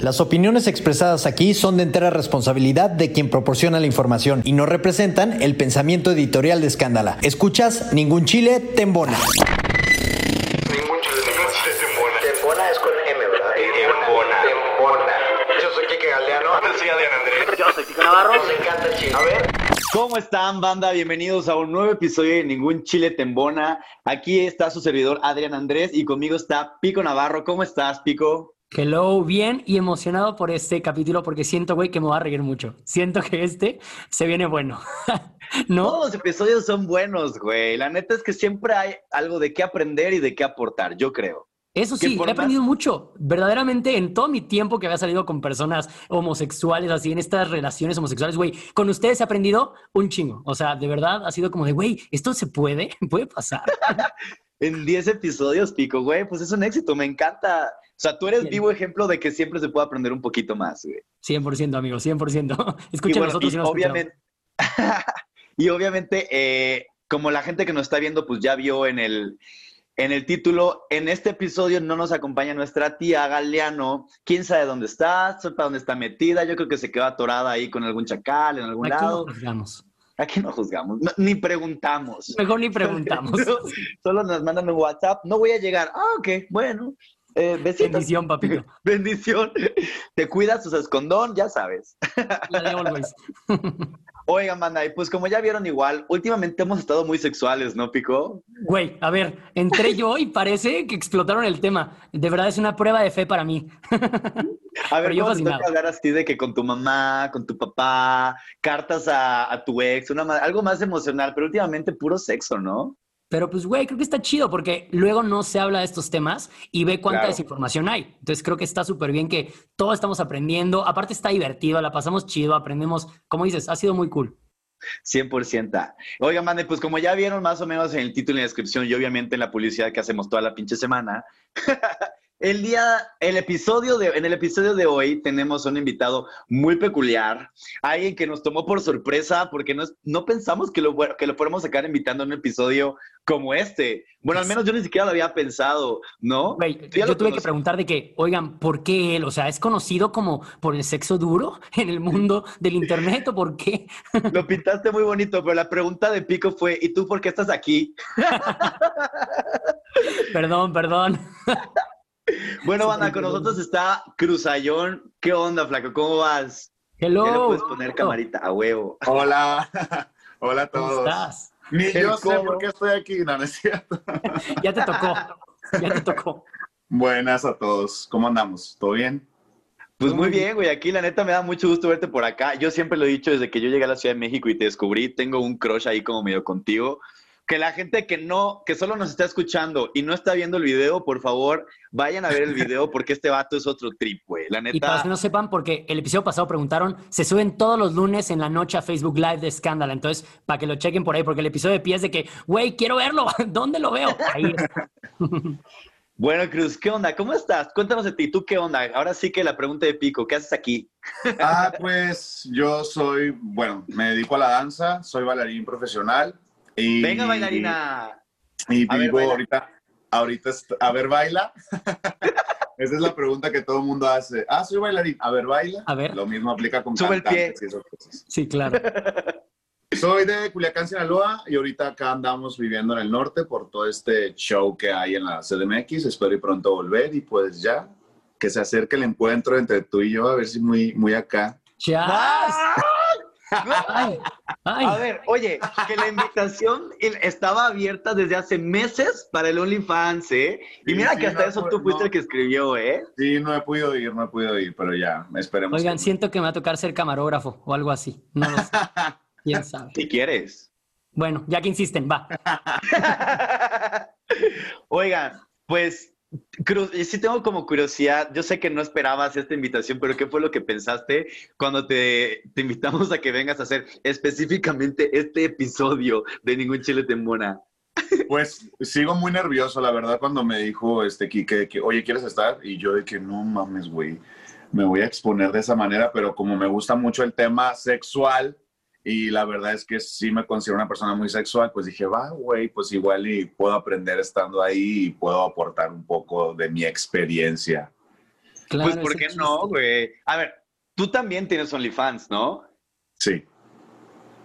Las opiniones expresadas aquí son de entera responsabilidad de quien proporciona la información y no representan el pensamiento editorial de Escándala. Escuchas Ningún Chile Tembona. Ningún chile tembona. Tembona es con M, ¿verdad? Tembona. Tembona. Yo soy Kike Galeano. Soy Adrián Andrés. Yo soy Pico Navarro. Me encanta el chile. A ver. ¿Cómo están, banda? Bienvenidos a un nuevo episodio de Ningún Chile Tembona. Aquí está su servidor Adrián Andrés y conmigo está Pico Navarro. ¿Cómo estás, Pico? Hello, bien y emocionado por este capítulo porque siento, güey, que me va a reír mucho. Siento que este se viene bueno. ¿No? Todos los episodios son buenos, güey. La neta es que siempre hay algo de qué aprender y de qué aportar, yo creo. Eso sí, he más- aprendido mucho. Verdaderamente, en todo mi tiempo que había salido con personas homosexuales, así en estas relaciones homosexuales, güey, con ustedes he aprendido un chingo. O sea, de verdad ha sido como de, güey, ¿esto se puede? ¿Puede pasar? En 10 episodios, Pico, güey, pues es un éxito, me encanta. O sea, tú eres vivo ejemplo de que siempre se puede aprender un poquito más, güey. 100%, amigo, 100%. Y Escuchen bueno, nosotros y y no obviamente, y obviamente eh, como la gente que nos está viendo, pues ya vio en el, en el título, en este episodio no nos acompaña nuestra tía Galeano. ¿Quién sabe dónde está? ¿Sabe para dónde está metida? Yo creo que se quedó atorada ahí con algún chacal en algún Aquí no lado. juzgamos. Aquí no juzgamos, no- ni preguntamos. Mejor ni preguntamos. Solo nos mandan un WhatsApp. No voy a llegar. Ah, ok, bueno. Eh, besitos. Bendición, papito. Bendición. Te cuidas, usas condón, ya sabes. La de always. Oigan, banda, y pues como ya vieron igual, últimamente hemos estado muy sexuales, ¿no, Pico? Güey, a ver, entré yo y parece que explotaron el tema. De verdad es una prueba de fe para mí. A ver, yo ¿cómo toca fascinado. hablar así de que con tu mamá, con tu papá, cartas a, a tu ex, una, algo más emocional, pero últimamente puro sexo, ¿no? Pero pues, güey, creo que está chido porque luego no se habla de estos temas y ve cuánta Claro. desinformación hay. Entonces creo que está súper bien que todos estamos aprendiendo. Aparte está divertido, la pasamos chido, aprendemos. Como dices, ha sido muy cool. 100%. Oigan, mande, pues como ya vieron más o menos en el título y en la descripción y obviamente en la publicidad que hacemos toda la pinche semana, el día, el episodio de, en el episodio de hoy tenemos un invitado muy peculiar, alguien que nos tomó por sorpresa porque no, no pensamos que lo, que lo fuéramos a sacar invitando en un episodio como este. Bueno, al menos yo ni siquiera lo había pensado, ¿no? Güey, yo tuve que conocí- preguntar de que, oigan, ¿por qué él? O sea, ¿es conocido como por el sexo duro en el mundo del internet o por qué? Lo pintaste muy bonito, pero la pregunta de Pico fue, ¿y tú por qué estás aquí? Perdón, perdón. Bueno, banda, con nosotros está Cruzayón. ¿Qué onda, flaco? ¿Cómo vas? Hello. Ya le puedes poner camarita a huevo. Hola, hola a ¿Cómo todos. estás? Ni El yo sé cómo. por qué estoy aquí, no, no es cierto. Ya te tocó. Ya te tocó. Buenas a todos, ¿cómo andamos? ¿Todo bien? Pues muy bien, güey. Aquí la neta me da mucho gusto verte por acá. Yo siempre lo he dicho desde que yo llegué a la Ciudad de México y te descubrí. Tengo un crush ahí como medio contigo. Que la gente que no, que solo nos está escuchando y no está viendo el video, por favor, vayan a ver el video porque este vato es otro trip, güey. La Y para los neta. que no sepan, porque el episodio pasado preguntaron, se suben todos los lunes en la noche a Facebook Live de Escándala. Entonces, para que lo chequen por ahí, porque el episodio de pie es de que, güey, quiero verlo. ¿Dónde lo veo? Ahí está. Bueno, Cruz, ¿qué onda? ¿Cómo estás? Cuéntanos de ti. ¿Tú qué onda? Ahora sí que la pregunta de Pico, ¿qué haces aquí? Ah, pues yo soy, bueno, me dedico a la danza, soy bailarín profesional. Y, Venga, bailarina. Y ver, vivo baila. ahorita, ahorita, a ver, baila. Esa es la pregunta que todo el mundo hace. Ah, soy bailarín. A ver, baila. A ver. Lo mismo aplica con Sube el pie. y esas cosas. Sí, claro. Soy de Culiacán, Sinaloa, y ahorita acá andamos viviendo en el norte por todo este show que hay en la CDMX. Espero y pronto volver y pues ya, que se acerque el encuentro entre tú y yo, a ver si muy, muy acá. ¡Chas! Ay, ay. A ver, oye, que la invitación estaba abierta desde hace meses para el OnlyFans, ¿eh? Y Sí, mira sí, que hasta no, eso no, tú fuiste no. el que escribió, ¿eh? Sí, no he podido ir, no he podido ir, pero ya, esperemos. Oigan, que- siento que me va a tocar ser camarógrafo o algo así. No lo sé. ¿Quién sabe? Si quieres. Bueno, ya que insisten, va. Oigan, pues, Cruz, sí tengo como curiosidad, yo sé que no esperabas esta invitación, pero ¿qué fue lo que pensaste cuando te, te invitamos a que vengas a hacer específicamente este episodio de Ningún Chile te embona? Pues sigo muy nervioso, la verdad, cuando me dijo este Quique que, oye, ¿quieres estar? Y yo de que no mames, güey, me voy a exponer de esa manera, pero como me gusta mucho el tema sexual y la verdad es que sí me considero una persona muy sexual, pues dije, va, güey, pues igual y puedo aprender estando ahí y puedo aportar un poco de mi experiencia. Claro, pues, ¿por qué chiste. no, güey? A ver, tú también tienes OnlyFans, ¿no? Sí.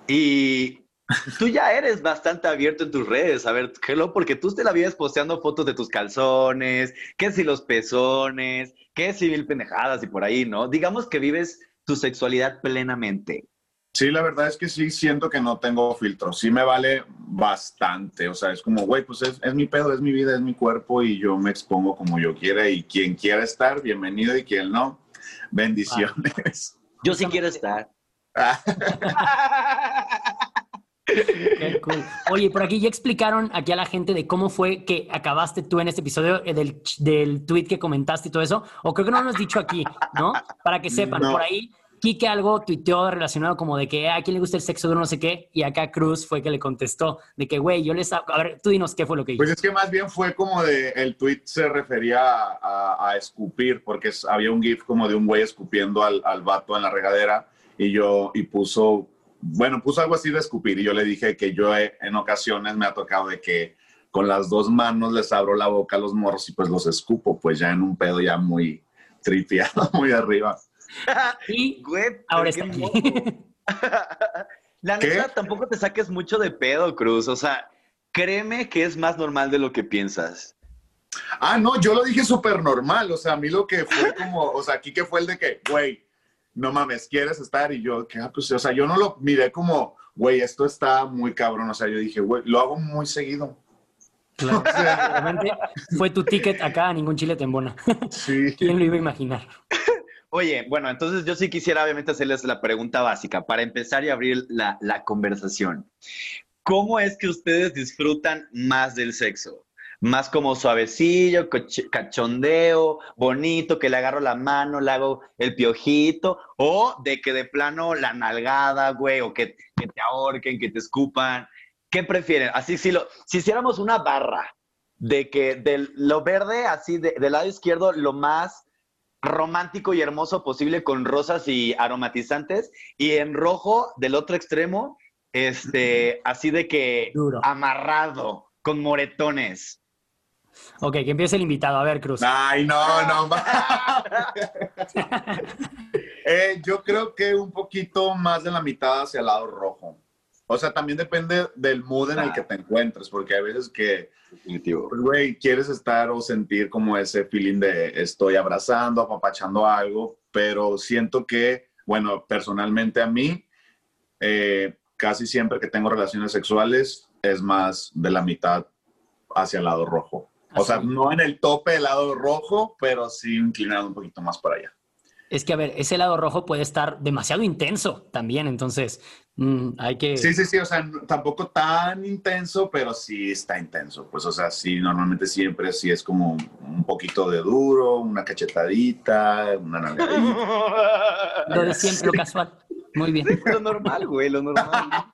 Y tú ya eres bastante abierto en tus redes. A ver, hello, porque tú te la vives posteando fotos de tus calzones, que si los pezones, que si mil pendejadas y por ahí, ¿no? Digamos que vives tu sexualidad plenamente. Sí, la verdad es que sí siento que no tengo filtro. Sí me vale bastante. O sea, es como, güey, pues es, es mi pedo, es mi vida, es mi cuerpo y yo me expongo como yo quiera. Y quien quiera estar, bienvenido. Y quien no, bendiciones. Yo sí quiero estar. Qué cool. Oye, por aquí ya explicaron aquí a la gente de cómo fue que acabaste tú en este episodio eh, del, del tweet que comentaste y todo eso. O creo que no lo has dicho aquí, ¿no? Para que sepan, No. por ahí Kike algo tuiteó relacionado como de que "Ah, a quién le gusta el sexo duro, no sé qué. Y acá Cruz fue que le contestó de que, güey, yo les... A ver, tú dinos qué fue lo que Pues hizo. es que más bien fue como de, el tweet se refería a, a- a escupir, porque había un gif como de un güey escupiendo al, al vato en la regadera y yo, y puso, bueno, puso algo así de escupir y yo le dije que yo he- en ocasiones me ha tocado de que con las dos manos les abro la boca a los morros y pues los escupo, pues ya en un pedo ya muy tripeado, muy arriba. Y Güey, ahora está aquí. La ¿Qué? neta, tampoco te saques mucho de pedo, Cruz. O sea, créeme que es más normal de lo que piensas. Ah, no, yo lo dije súper normal. O sea, a mí lo que fue como, o sea, aquí que fue el de que, güey, no mames, ¿quieres estar? Y yo, que, ah, pues, o sea, yo no lo miré como, güey, esto está muy cabrón. O sea, yo dije, güey, lo hago muy seguido. Claro, realmente fue tu ticket acá a ningún chile te embona. Sí. ¿Quién lo iba a imaginar? Oye, bueno, entonces yo sí quisiera obviamente hacerles la pregunta básica para empezar y abrir la, la conversación. ¿Cómo es que ustedes disfrutan más del sexo? Más como suavecillo, cachondeo, bonito, que le agarro la mano, le hago el piojito, o de que de plano la nalgada, güey, o que, que te ahorquen, que te escupan. ¿Qué prefieren? Así, si, lo, si hiciéramos una barra de que de lo verde, así de- del lado izquierdo, lo más romántico y hermoso posible con rosas y aromatizantes, y en rojo, del otro extremo, este, así de que Duro. amarrado, con moretones. Ok, que empiece el invitado. A ver, Cruz. Ay, no, no. Eh, yo creo que un poquito más de la mitad hacia el lado rojo. O sea, también depende del mood en el que te encuentres, porque hay veces que, Definitivo. pues, güey, quieres estar o sentir como ese feeling de estoy abrazando, apapachando algo, pero siento que, bueno, personalmente a mí, eh, casi siempre que tengo relaciones sexuales es más de la mitad hacia el lado rojo. O sea, Así. no en el tope del lado rojo, pero sí inclinado un poquito más para allá. Es que, a ver, ese lado rojo puede estar demasiado intenso también, entonces mm, hay que... Sí, sí, sí, o sea, tampoco tan intenso, pero sí está intenso. Pues, o sea, sí, normalmente siempre sí es como un poquito de duro, una cachetadita, una nalgadita. Lo de siempre, lo casual. Muy bien. Lo normal, güey, lo normal.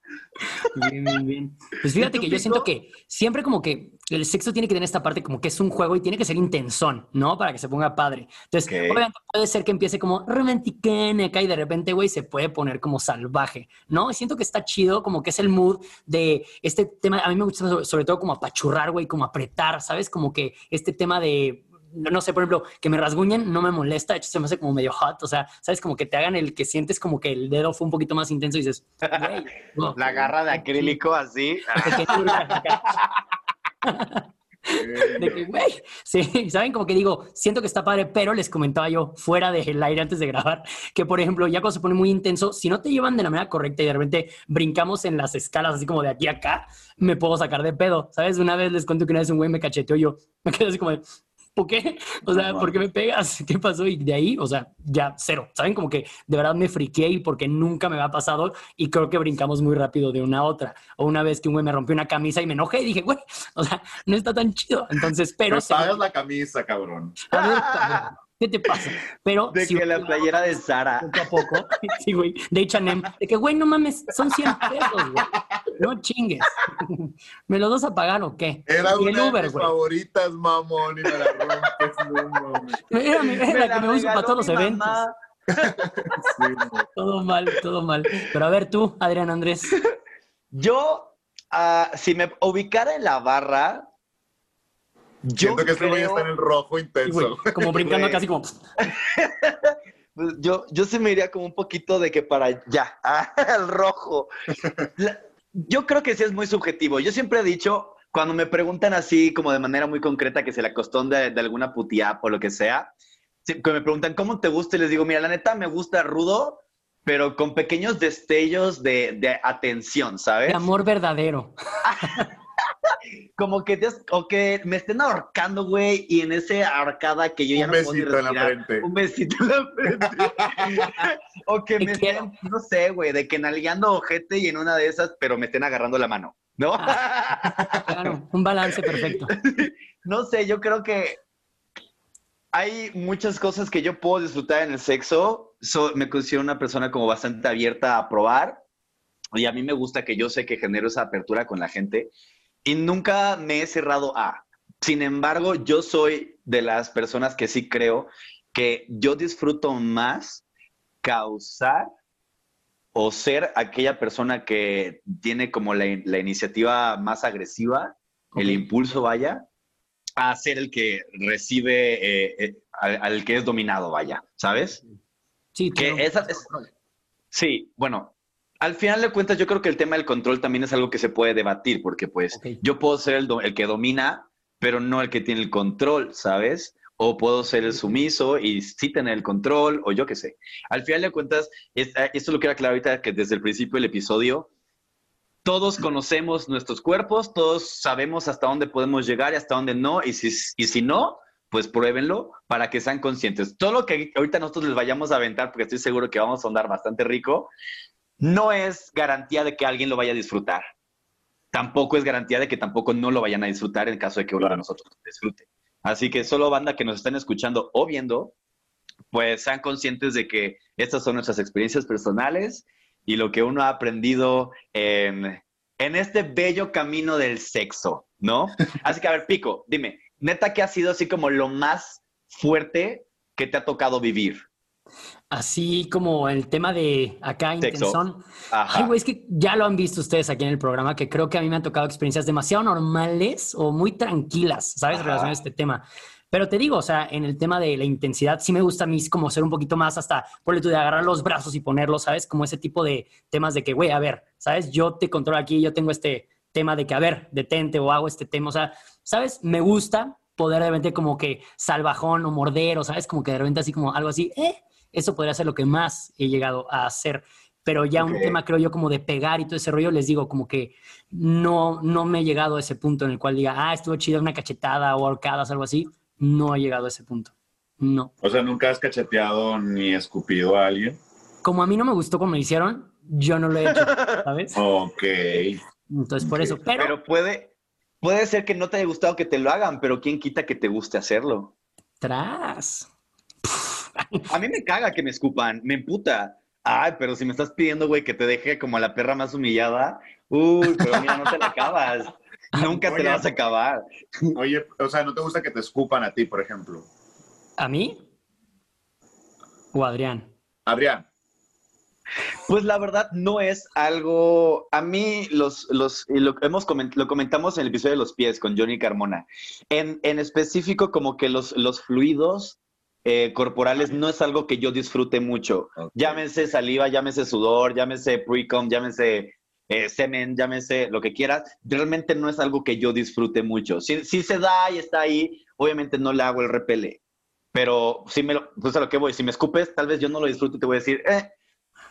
Bien, bien, bien. Pues fíjate ¿Y tú, que yo siento que siempre como que el sexo tiene que tener esta parte como que es un juego y tiene que ser intensón, ¿no? Para que se ponga padre. Entonces, Ok. obviamente puede ser que empiece como romanticón acá y de repente, güey, se puede poner como salvaje, ¿no? Y siento que está chido, como que es el mood de este tema. A mí me gusta sobre, sobre todo como apachurrar, güey, como apretar, ¿sabes? Como que este tema de no no sé, por ejemplo, que me rasguñen no me molesta, de hecho se me hace como medio hot, o sea, sabes, como que te hagan el que sientes como que el dedo fue un poquito más intenso y dices, güey, no. La garra de acrílico así. De que, güey, sí, ¿saben? Como que digo, siento que está padre, pero les comentaba yo fuera del aire antes de grabar, que por ejemplo, ya cuando se pone muy intenso, si no te llevan de la manera correcta y de repente brincamos en las escalas así como de aquí a acá, me puedo sacar de pedo, ¿sabes? Una vez les cuento que una vez un güey me cacheteó yo, me quedé así como de, ¿por qué? O sea, ¿por qué me pegas? ¿Qué pasó? Y de ahí, o sea, ya cero. ¿Saben? Como que de verdad me friqué y porque nunca me había pasado y creo que brincamos muy rápido de una a otra. O una vez que un güey me rompió una camisa y me enojé y dije, güey, o sea, no está tan chido. Entonces, pero... Me se- pagas la camisa, cabrón. Ver, cabrón, ¿Qué te pasa? Pero De si que la playera de Sara. poco a poco. Sí, güey. De H&M. De que, güey, no mames, son 100 pesos, güey. No chingues. ¿Me los vas a pagar o qué? Era Y el una de mis güey. favoritas, mamón, y me la rompes. No, mames. Era, mi- era la que me uso para todos los eventos. mamá. Sí. Todo mal, todo mal. Pero a ver tú, Adrián Andrés. Yo, ah, si me ubicara en la barra, yo Siento que este güey creo- está en el rojo intenso. güey, como brincando Güey. casi como... Pues yo, yo sí me iría como un poquito de que para allá, al rojo. La- yo creo que sí es muy subjetivo. Yo siempre he dicho, cuando me preguntan así como de manera muy concreta que se la costón de, de alguna putiap o lo que sea, que me preguntan cómo te gusta y les digo, mira, la neta me gusta rudo, pero con pequeños destellos de, de atención, ¿sabes? De amor verdadero. Como que, des- o que me estén ahorcando, güey, y en ese ahorcada que yo ya Un no puedo ni besito en la frente. Un besito en la frente. o que Te me quiero. estén, no sé, güey, de que nalgueando ojete y en una de esas, pero me estén agarrando la mano, ¿no? Claro, un balance perfecto. no sé, yo creo que hay muchas cosas que yo puedo disfrutar en el sexo. So- me considero una persona como bastante abierta a probar. Y a mí me gusta que yo sé que genero esa apertura con la gente. Y nunca me he cerrado a. Sin embargo, yo soy de las personas que sí creo que yo disfruto más causar o ser aquella persona que tiene como la, la iniciativa más agresiva, el impulso vaya, a ser el que recibe, eh, eh, al, al que es dominado vaya, ¿sabes? Sí, Que esa es- Sí, bueno, al final de cuentas yo creo que el tema del control también es algo que se puede debatir, porque pues yo puedo ser el, que domina, pero no el que tiene el control, ¿sabes? O puedo ser el sumiso y sí tener el control, o yo qué sé. Al final de cuentas, es- eh, esto lo quiero aclarar ahorita que desde el principio del episodio, todos conocemos nuestros cuerpos, todos sabemos hasta dónde podemos llegar y hasta dónde no, y si, y si no, pues pruébenlo para que sean conscientes. Todo lo que ahorita nosotros les vayamos a aventar, porque estoy seguro que vamos a andar bastante rico, no es garantía de que alguien lo vaya a disfrutar. Tampoco es garantía de que tampoco no lo vayan a disfrutar en caso de que uno de nosotros disfrute. Así que solo banda que nos están escuchando o viendo, pues sean conscientes de que estas son nuestras experiencias personales y lo que uno ha aprendido en, en este bello camino del sexo, ¿no? Así que a ver, Pico, dime, neta, ¿qué ha sido así como lo más fuerte que te ha tocado vivir? Así como el tema de acá, intensón. Ajá. Ay, güey, es que ya lo han visto ustedes aquí en el programa, que creo que a mí me han tocado experiencias demasiado normales o muy tranquilas, ¿sabes? Ajá. Relacionadas a este tema. Pero te digo, o sea, en el tema de la intensidad, sí me gusta a mí como ser un poquito más hasta, por tú de agarrar los brazos y ponerlos, ¿sabes? Como ese tipo de temas de que, güey, a ver, ¿sabes? Yo te controlo aquí, yo tengo este tema de que, a ver, detente o hago este tema, o sea, ¿sabes? Me gusta poder de repente como que salvajón o morder, o sabes, como que de repente así como algo así, ¿eh? Eso podría ser lo que más he llegado a hacer. Pero ya un tema, creo yo, como de pegar y todo ese rollo, les digo, como que no, no me he llegado a ese punto en el cual diga, ah, estuvo chida una cachetada o ahorcadas, algo así. No he llegado a ese punto. No. O sea, nunca has cacheteado ni escupido a alguien. Como a mí no me gustó como me hicieron, yo no lo he hecho, ¿sabes? Ok. Entonces, por eso. Pero, Pero puede, puede ser que no te haya gustado que te lo hagan, pero ¿quién quita que te guste hacerlo? tras. A mí me caga que me escupan, me emputa. Ay, pero si me estás pidiendo, güey, que te deje como la perra más humillada, uy, pero mira, no te la acabas. Nunca te la vas a acabar. Oye, o sea, ¿no te gusta que te escupan a ti, por ejemplo? ¿A mí? ¿O a Adrián? Adrián. Pues la verdad no es algo. A mí los, los y lo hemos coment- lo comentamos en el episodio de los pies con Johnny Carmona. En, en específico, como que los, los fluidos eh, corporales no es algo que yo disfrute mucho. Ok. Llámese saliva, llámese sudor, llámese pre-com, llámese eh, semen, llámese lo que quieras, realmente no es algo que yo disfrute mucho. Si, si se da y está ahí, obviamente no le hago el repele. Pero si me lo, pues a lo que voy, si me escupes, tal vez yo no lo disfruto y te voy a decir, eh,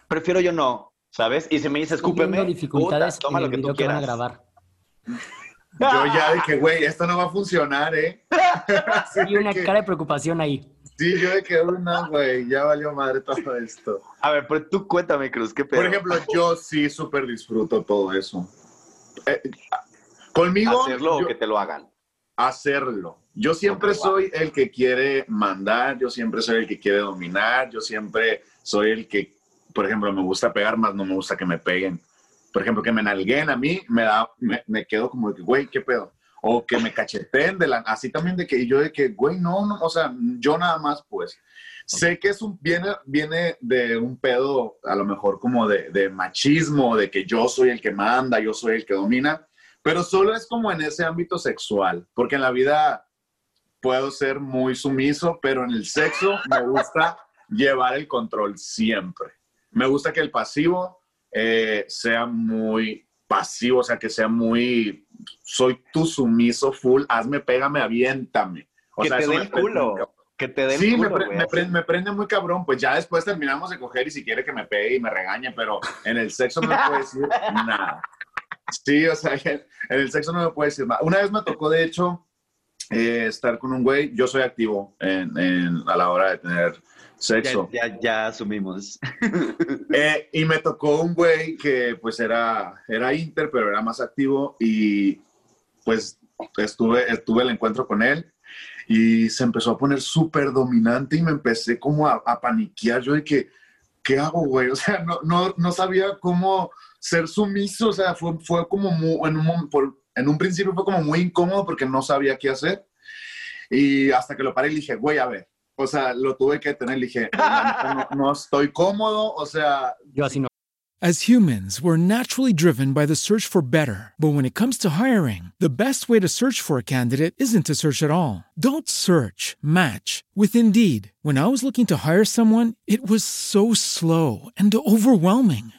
prefiero yo no, ¿sabes? Y si me dices, escúpeme, dificultades puta, toma lo que tú video que van a quieras. grabar. Yo ya que, güey, esto no va a funcionar, ¿eh? Y una cara de preocupación ahí. Sí, yo de que, no, güey, ya valió madre todo esto. A ver, pero tú cuéntame, Cruz, ¿qué pedo? Por ejemplo, yo sí súper disfruto todo eso. Eh, conmigo, ¿Hacerlo yo- o que te lo hagan? hacerlo. Yo siempre soy el que quiere mandar, yo siempre soy el que quiere dominar, yo siempre soy el que, por ejemplo, me gusta pegar, más no me gusta que me peguen. Por ejemplo, que me nalguen a mí, me da, me, me quedo como de que, güey, ¿qué pedo? O que me cacheteen de la, así también de que yo de que, güey, no, o sea, yo nada más, pues. Sé que es un, viene, viene de un pedo, a lo mejor como de, de machismo, de que yo soy el que manda, yo soy el que domina, pero solo es como en ese ámbito sexual, porque en la vida puedo ser muy sumiso, pero en el sexo me gusta llevar el control siempre. Me gusta que el pasivo eh, sea muy pasivo, o sea, que sea muy, soy tu sumiso full, hazme, pégame, aviéntame. O que sea, te eso dé el culo. Que te dé el Sí, me, culo, pre- me prende, me prende muy cabrón. Pues ya después terminamos de coger y si quiere que me pegue y me regañe, pero en el sexo no me puede decir nada. Sí, o sea, en el sexo no me puede decir nada. Una vez me tocó, de hecho, eh, estar con un güey. Yo soy activo en, en- a la hora de tener sexo. Ya, ya, ya asumimos. Eh, y me tocó un güey que pues era, era inter, pero era más activo y pues estuve, estuve el encuentro con él y se empezó a poner súper dominante y me empecé como a, a paniquear. Yo de que, ¿qué hago, güey? O sea, no, no, no sabía cómo ser sumiso, o sea, fue, fue como muy, en, un, por- en un principio fue como muy incómodo porque no sabía qué hacer. Y hasta que lo paré y dije, güey, a ver, o sea, lo tuve que tener, dije, no, no estoy cómodo, o sea, Yo así no. As humans, we're naturally driven by the search for better. But when it comes to hiring, the best way to search for a candidate isn't to search at all. Don't search, match with Indeed. When I was looking to hire someone, it was so slow and overwhelming.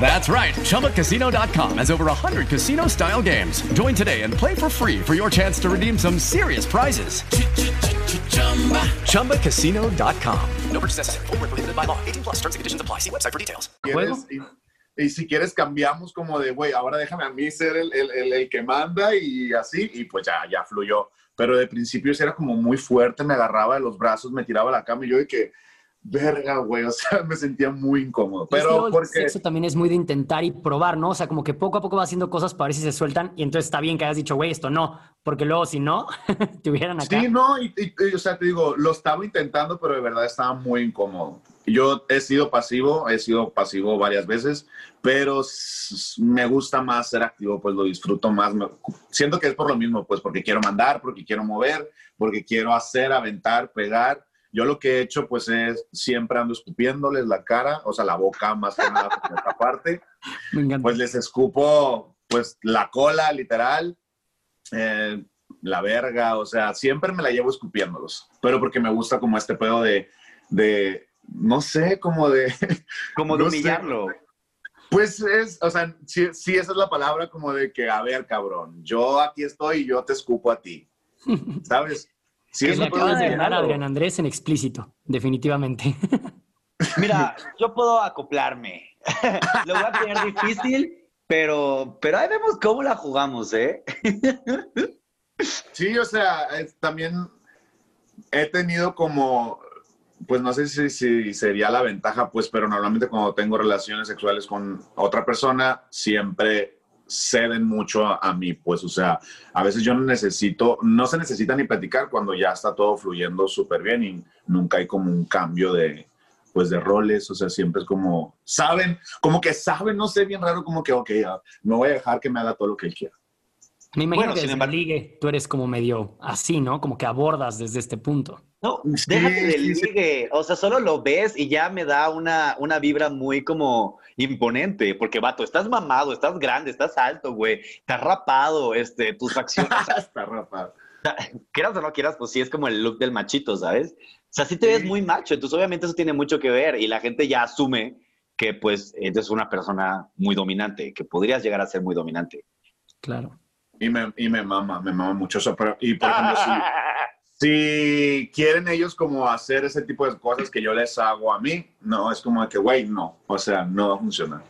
That's right. ChumbaCasino.com has over 100 casino style games. Join today and play for free for your chance to redeem some serious prizes. ChumbaCasino.com. No purchase necessary. Where prohibited by law. 18 plus terms and conditions apply. See website for details. quieres- y, y si quieres cambiamos como de, güey, ahora déjame a mí ser el, el- el- el que manda y así, y pues ya, ya fluyó. Pero de principio era como muy fuerte, me agarraba de los brazos, me tiraba a la cama y yo de que, verga, güey, o sea, me sentía muy incómodo. Pero luego el porque... sexo también es muy de intentar y probar, ¿no? O sea, como que poco a poco va haciendo cosas para ver si se sueltan y entonces está bien que hayas dicho, güey, esto no, porque luego si no, te hubieran acá. Sí, no, y, y- y, o sea, te digo, lo estaba intentando, pero de verdad estaba muy incómodo. Yo he sido pasivo, he sido pasivo varias veces, pero me gusta más ser activo, pues lo disfruto más. Me- siento que es por lo mismo, pues porque quiero mandar, porque quiero mover, porque quiero hacer, aventar, pegar. Yo lo que he hecho, pues es siempre ando escupiéndoles la cara, o sea, la boca más que nada por esta parte Me encanta. pues les escupo pues la cola literal, eh, la verga, o sea, siempre me la llevo escupiéndolos, pero porque me gusta como este pedo de, de no sé, como de, Como de No sé. humillarlo. pues es, o sea, sí, sí, esa es la palabra como de que, a ver, cabrón, yo aquí estoy y yo te escupo a ti, ¿sabes? Sí, Que es le acabas de de- ganar a Adrián Andrés en explícito, definitivamente. Mira, yo puedo acoplarme. Lo voy a tener difícil, Pero, pero ahí vemos cómo la jugamos, ¿eh? Sí, o sea, es- también he tenido como, pues no sé si, si sería la ventaja, pues, pero normalmente cuando tengo relaciones sexuales con otra persona, siempre ceden mucho a, a mí, pues, o sea, a veces yo no necesito, no se necesita ni platicar cuando ya está todo fluyendo súper bien y nunca hay como un cambio de, pues, de roles, o sea, siempre es como, saben, como que saben, no sé, bien raro, como que, ok, ya, me voy a dejar que me haga todo lo que él quiera. Me imagino Bueno, que sin desde embargo- el ligue tú eres como medio así, ¿no? Como que abordas desde este punto. No, Sí, déjate del sí, sí. ligue. O sea, solo lo ves y ya me da una, una vibra muy como imponente. Porque, vato, estás mamado, estás grande, estás alto, güey. Estás rapado, este, tus facciones. o sea, Está rapado. quieras o no quieras, pues sí es como el look del machito, ¿sabes? O sea, sí te ves Sí. muy macho. Entonces, obviamente, eso tiene mucho que ver. Y la gente ya asume que, pues, eres una persona muy dominante, que podrías llegar a ser muy dominante. Claro. Y me, y me mama, me mama mucho eso. Pero, y por ejemplo, si, si quieren ellos como hacer ese tipo de cosas que yo les hago a mí, no, es como de que, güey, no, o sea, no va a funcionar.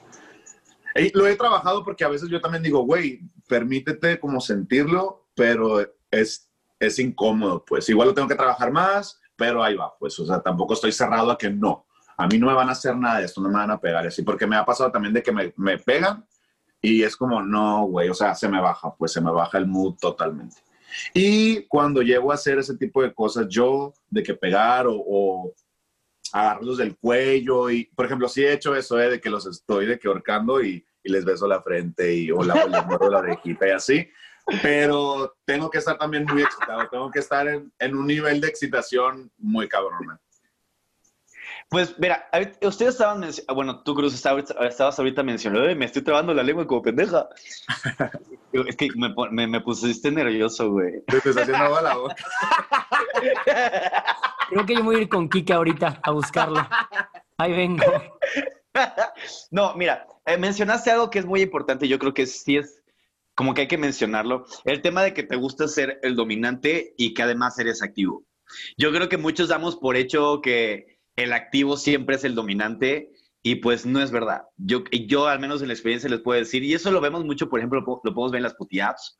Y lo he trabajado porque a veces yo también digo, güey, permítete como sentirlo, pero es, es incómodo, pues. Igual lo tengo que trabajar más, pero ahí va, pues. O sea, tampoco estoy cerrado a que no. A mí no me van a hacer nada de esto, no me van a pegar así, porque me ha pasado también de que me, me pegan y es como, no, güey, o sea, se me baja, pues se me baja el mood totalmente. Y cuando llego a hacer ese tipo de cosas, yo, de que pegar o, o agarrarlos del cuello, y por ejemplo, sí he hecho eso, eh, de que los estoy de que ahorcando y, y les beso la frente y o la, les muerdo la orejita y así, pero tengo que estar también muy excitado, tengo que estar en, en un nivel de excitación muy cabrona. Pues mira, ustedes estaban, ah, bueno, tú Cruz estabas, estabas ahorita mencionando, "Ay, me estoy trabando la lengua como pendeja. es que me, pon- me, me pusiste nervioso, güey. Te estás haciendo agua la boca. Creo que yo voy a ir con Kika ahorita a buscarlo. Ahí vengo. no, mira, eh, mencionaste algo que es muy importante, yo creo que sí es como que hay que mencionarlo, el tema de que te gusta ser el dominante y que además eres activo. Yo creo que muchos damos por hecho que el activo siempre es el dominante y pues no es verdad. Yo, yo al menos en la experiencia les puedo decir, y eso lo vemos mucho, por ejemplo, lo, lo podemos ver en las puti apps,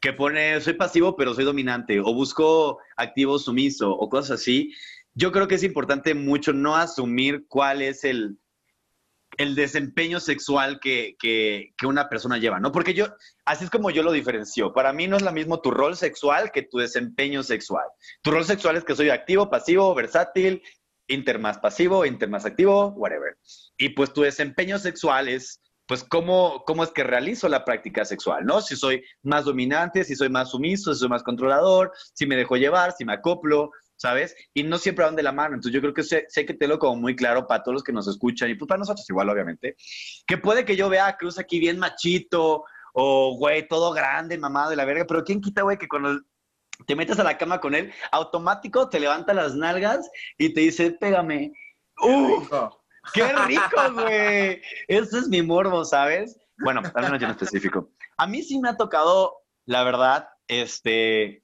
que pone soy pasivo pero soy dominante o busco activo sumiso o cosas así. Yo creo que es importante mucho no asumir cuál es el, el desempeño sexual que, que, que una persona lleva, ¿no? Porque yo, así es como yo lo diferencio. Para mí no es lo mismo tu rol sexual que tu desempeño sexual. Tu rol sexual es que soy activo, pasivo, versátil, inter más pasivo, inter más activo, whatever. Y pues tu desempeño sexual es, pues, cómo, cómo es que realizo la práctica sexual, ¿no? Si soy más dominante, si soy más sumiso, si soy más controlador, si me dejo llevar, si me acoplo, ¿sabes? Y no siempre van de la mano. Entonces yo creo que sé, sé que tengo como muy claro para todos los que nos escuchan y pues para nosotros igual, obviamente, que puede que yo vea a Cruz aquí bien machito o, güey, todo grande, mamado de la verga, pero ¿quién quita, güey, que cuando te metes a la cama con él, automático te levanta las nalgas y te dice, pégame. ¡Uf! ¡Qué rico, güey! Ese es mi morbo, ¿sabes? Bueno, al menos yo en específico. A mí sí me ha tocado, la verdad, este,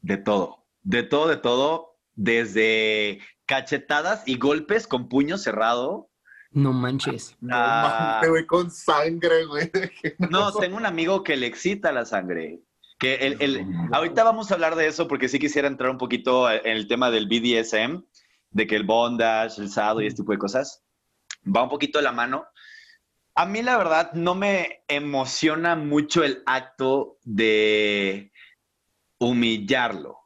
de todo. De todo, de todo. Desde cachetadas y golpes con puño cerrado. No manches. No mames, güey, con sangre, güey. No, tengo un amigo que le excita la sangre. Que el, el- ahorita vamos a hablar de eso porque sí quisiera entrar un poquito en el tema del BDSM, de que el bondage, el sado y este tipo de cosas va un poquito de la mano. A mí la verdad no me emociona mucho el acto de humillarlo.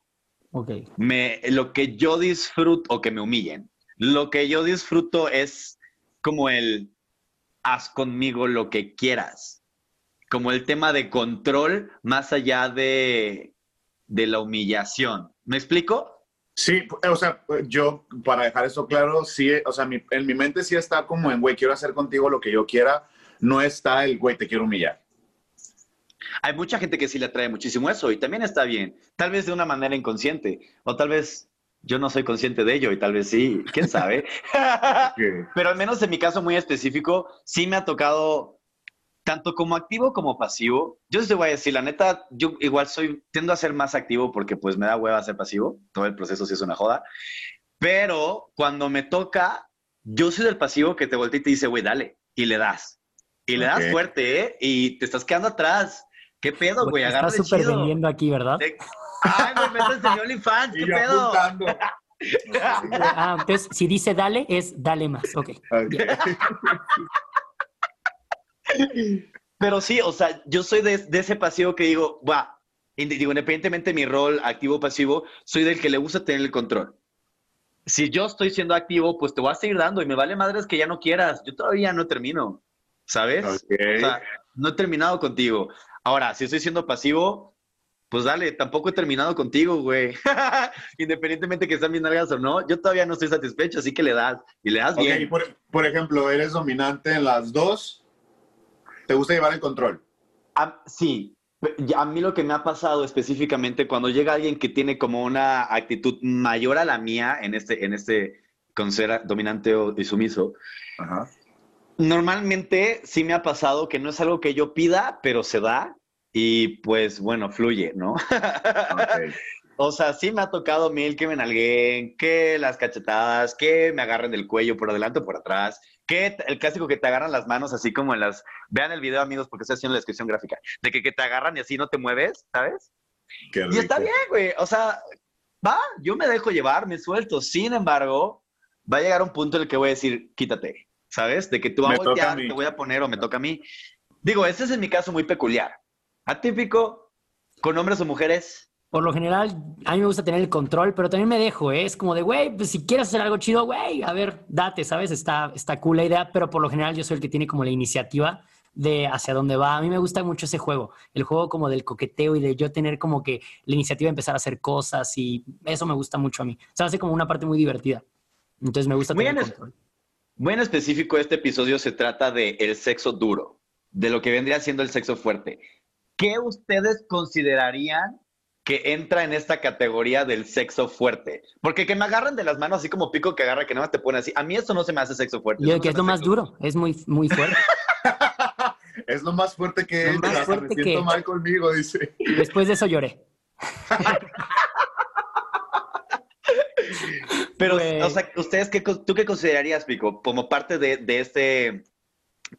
Ok. Me, lo que yo disfruto, o que me humillen, lo que yo disfruto es como el haz conmigo lo que quieras. Como el tema de control más allá de, de la humillación. ¿Me explico? Sí, o sea, yo, para dejar eso claro, sí, o sea, mi- en mi mente sí está como en, güey, quiero hacer contigo lo que yo quiera, no está el, güey, te quiero humillar. Hay mucha gente que sí le atrae muchísimo eso y también está bien. Tal vez de una manera inconsciente o tal vez yo no soy consciente de ello y tal vez sí, quién sabe. Pero al menos en mi caso muy específico, sí me ha tocado tanto como activo como pasivo. Yo te voy a decir, la neta, yo igual soy, tiendo a ser más activo porque pues me da hueva ser pasivo. Todo el proceso sí es una joda. Pero cuando me toca, yo soy del pasivo que te voltea y te dice, güey, dale, y le das. Y le das fuerte, ¿eh? Y te estás quedando atrás. ¿Qué pedo, güey? Te Agarra Estás súper vendiendo aquí, ¿verdad? De- Ay, güey, métete en OnlyFans, ¿qué pedo? Ah, entonces, si dice dale, es dale más. Ok. Ok. Pero sí, o sea, yo soy de, de ese pasivo que digo, va, digo, independientemente de mi rol activo o pasivo, soy del que le gusta tener el control. Si yo estoy siendo activo, pues te voy a seguir dando y me vale madres que ya no quieras. Yo todavía no termino, ¿sabes? Ok. O sea, no he terminado contigo. Ahora, si estoy siendo pasivo, pues dale, tampoco he terminado contigo, güey. Independientemente que sean mis nalgas o no, yo todavía no estoy satisfecho, así que le das. Y le das Ok, bien. por, por ejemplo, eres dominante en las dos. ¿Te gusta llevar el control? A- sí, a mí lo que me ha pasado específicamente cuando llega alguien que tiene como una actitud mayor a la mía en este, en este con ser dominante o y sumiso, Ajá. normalmente sí me ha pasado que no es algo que yo pida, pero se da y pues bueno, fluye, ¿no? Ok. O sea, sí me ha tocado mil que me nalguen, que las cachetadas, que me agarren del cuello por adelante o por atrás, que el clásico que te agarran las manos así como en las... Vean el video, amigos, porque estoy haciendo la descripción gráfica. De que, que te agarran y así no te mueves, ¿sabes? Qué Y está bien, güey. O sea, va, yo me dejo llevar, me suelto. Sin embargo, va a llegar un punto en el que voy a decir, quítate, ¿sabes? De que tú vas Me a voltear, te voy a poner o me toca a mí. Digo, ese es en mi caso muy peculiar. Atípico, con hombres o mujeres. Por lo general, a mí me gusta tener el control, pero también me dejo, ¿eh? Es como de, güey, pues si quieres hacer algo chido, güey, a ver, date, ¿sabes? Está, está cool la idea, pero por lo general yo soy el que tiene como la iniciativa de hacia dónde va. A mí me gusta mucho ese juego, el juego como del coqueteo y de yo tener como que la iniciativa de empezar a hacer cosas y eso me gusta mucho a mí. Se hace como una parte muy divertida. Entonces me gusta Muy tener en, control. muy en específico, este episodio se trata de el sexo duro, de lo que vendría siendo el sexo fuerte. ¿Qué ustedes considerarían que entra en esta categoría del sexo fuerte? Porque que me agarren de las manos así como pico que agarra, que nada más te pone así. A mí eso no se me hace sexo fuerte. Y eso el no que es lo más duro, es muy, muy fuerte. Es lo más fuerte que Lo más fuerte me siento mal conmigo, dice. Después de eso lloré. Pero, o sea, ¿ustedes qué, tú qué considerarías, Pico, como parte de, de este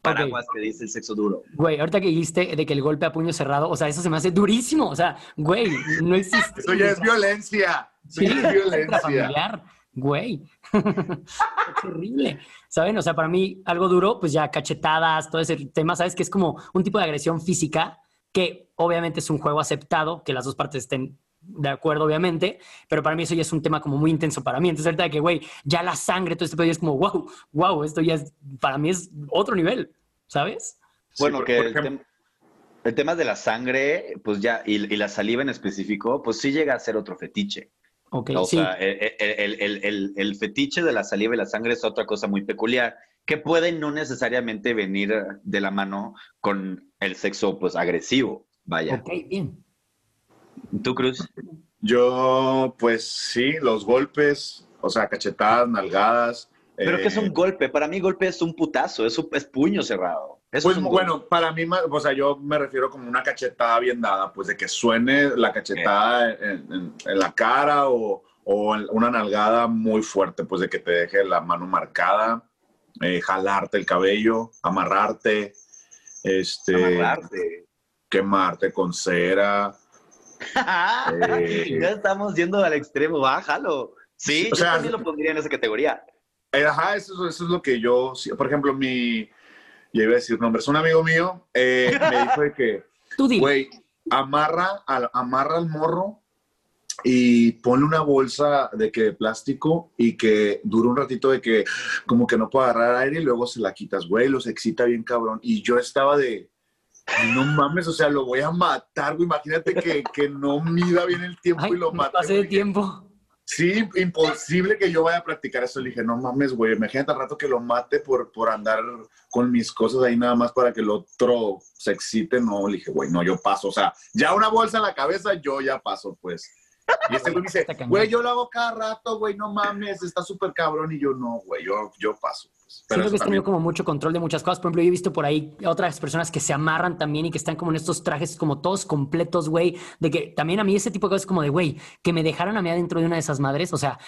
paraguas que dice el sexo duro? Güey, ahorita que dijiste de que el golpe a puño cerrado, o sea, eso se me hace durísimo. O sea, güey, no existe. Eso ya es violencia. Eso Sí, ya es violencia. intrafamiliar, güey. es terrible. ¿Saben? O sea, para mí, algo duro, pues ya cachetadas, todo ese tema, ¿sabes? Que es como un tipo de agresión física que obviamente es un juego aceptado, que las dos partes estén de acuerdo, obviamente, pero para mí eso ya es un tema como muy intenso para mí. Entonces, ahorita de que, güey, ya la sangre, todo este pedo, ya es como, wow, wow, esto ya es, para mí es otro nivel, ¿sabes? Sí, Bueno, por- que por el, ejemplo- tem- el tema de la sangre, pues ya, y, y la saliva en específico, pues sí llega a ser otro fetiche. Ok, o sí. sea, el, el- el- el- el fetiche de la saliva y la sangre es otra cosa muy peculiar, que puede no necesariamente venir de la mano con el sexo, pues, agresivo. Vaya. Ok, bien. ¿Tú, Cruz? Yo, pues sí, los golpes, o sea, cachetadas, nalgadas. ¿Pero eh, qué es un golpe? Para mí golpe es un putazo, es, un- es puño cerrado. Eso Pues golpe. bueno, para mí, o sea, yo me refiero como una cachetada bien dada, pues de que suene la cachetada en, en- en la cara o, o una nalgada muy fuerte, pues de que te deje la mano marcada, eh, jalarte el cabello, amarrarte, este, Amarrarte. quemarte con cera. Eh, ya estamos yendo al extremo, bájalo. Sí, O yo sea, también lo pondría en esa categoría. Eh, Ajá, eso, eso es lo que yo, por ejemplo, mi, ya iba a decir nombres, un amigo mío eh, me dijo de que, güey, amarra al, amarra al morro y ponle una bolsa de que de plástico y que dure un ratito de que como que no pueda agarrar aire y luego se la quitas, güey, los excita bien cabrón. Y yo estaba de, no mames, o sea, lo voy a matar, güey, imagínate que, que no mida bien el tiempo Ay, y lo mate. de güey. tiempo. Sí, imposible que yo vaya a practicar eso. Le dije, no mames, güey, imagínate al rato que lo mate por, por andar con mis cosas ahí nada más para que el otro se excite. No, le dije, güey, no, yo paso. O sea, ya una bolsa en la cabeza, yo ya paso, pues. Y este güey me dice, güey, yo lo hago cada rato, güey, no mames, está súper cabrón. Y yo, no, güey, yo, yo paso. Pero Siento que has tenido como mucho control de muchas cosas. Por ejemplo, yo he visto por ahí otras personas que se amarran también y que están como en estos trajes como todos completos, güey. De que también a mí ese tipo de cosas como de, güey, que me dejaron a mí adentro de una de esas madres. O sea,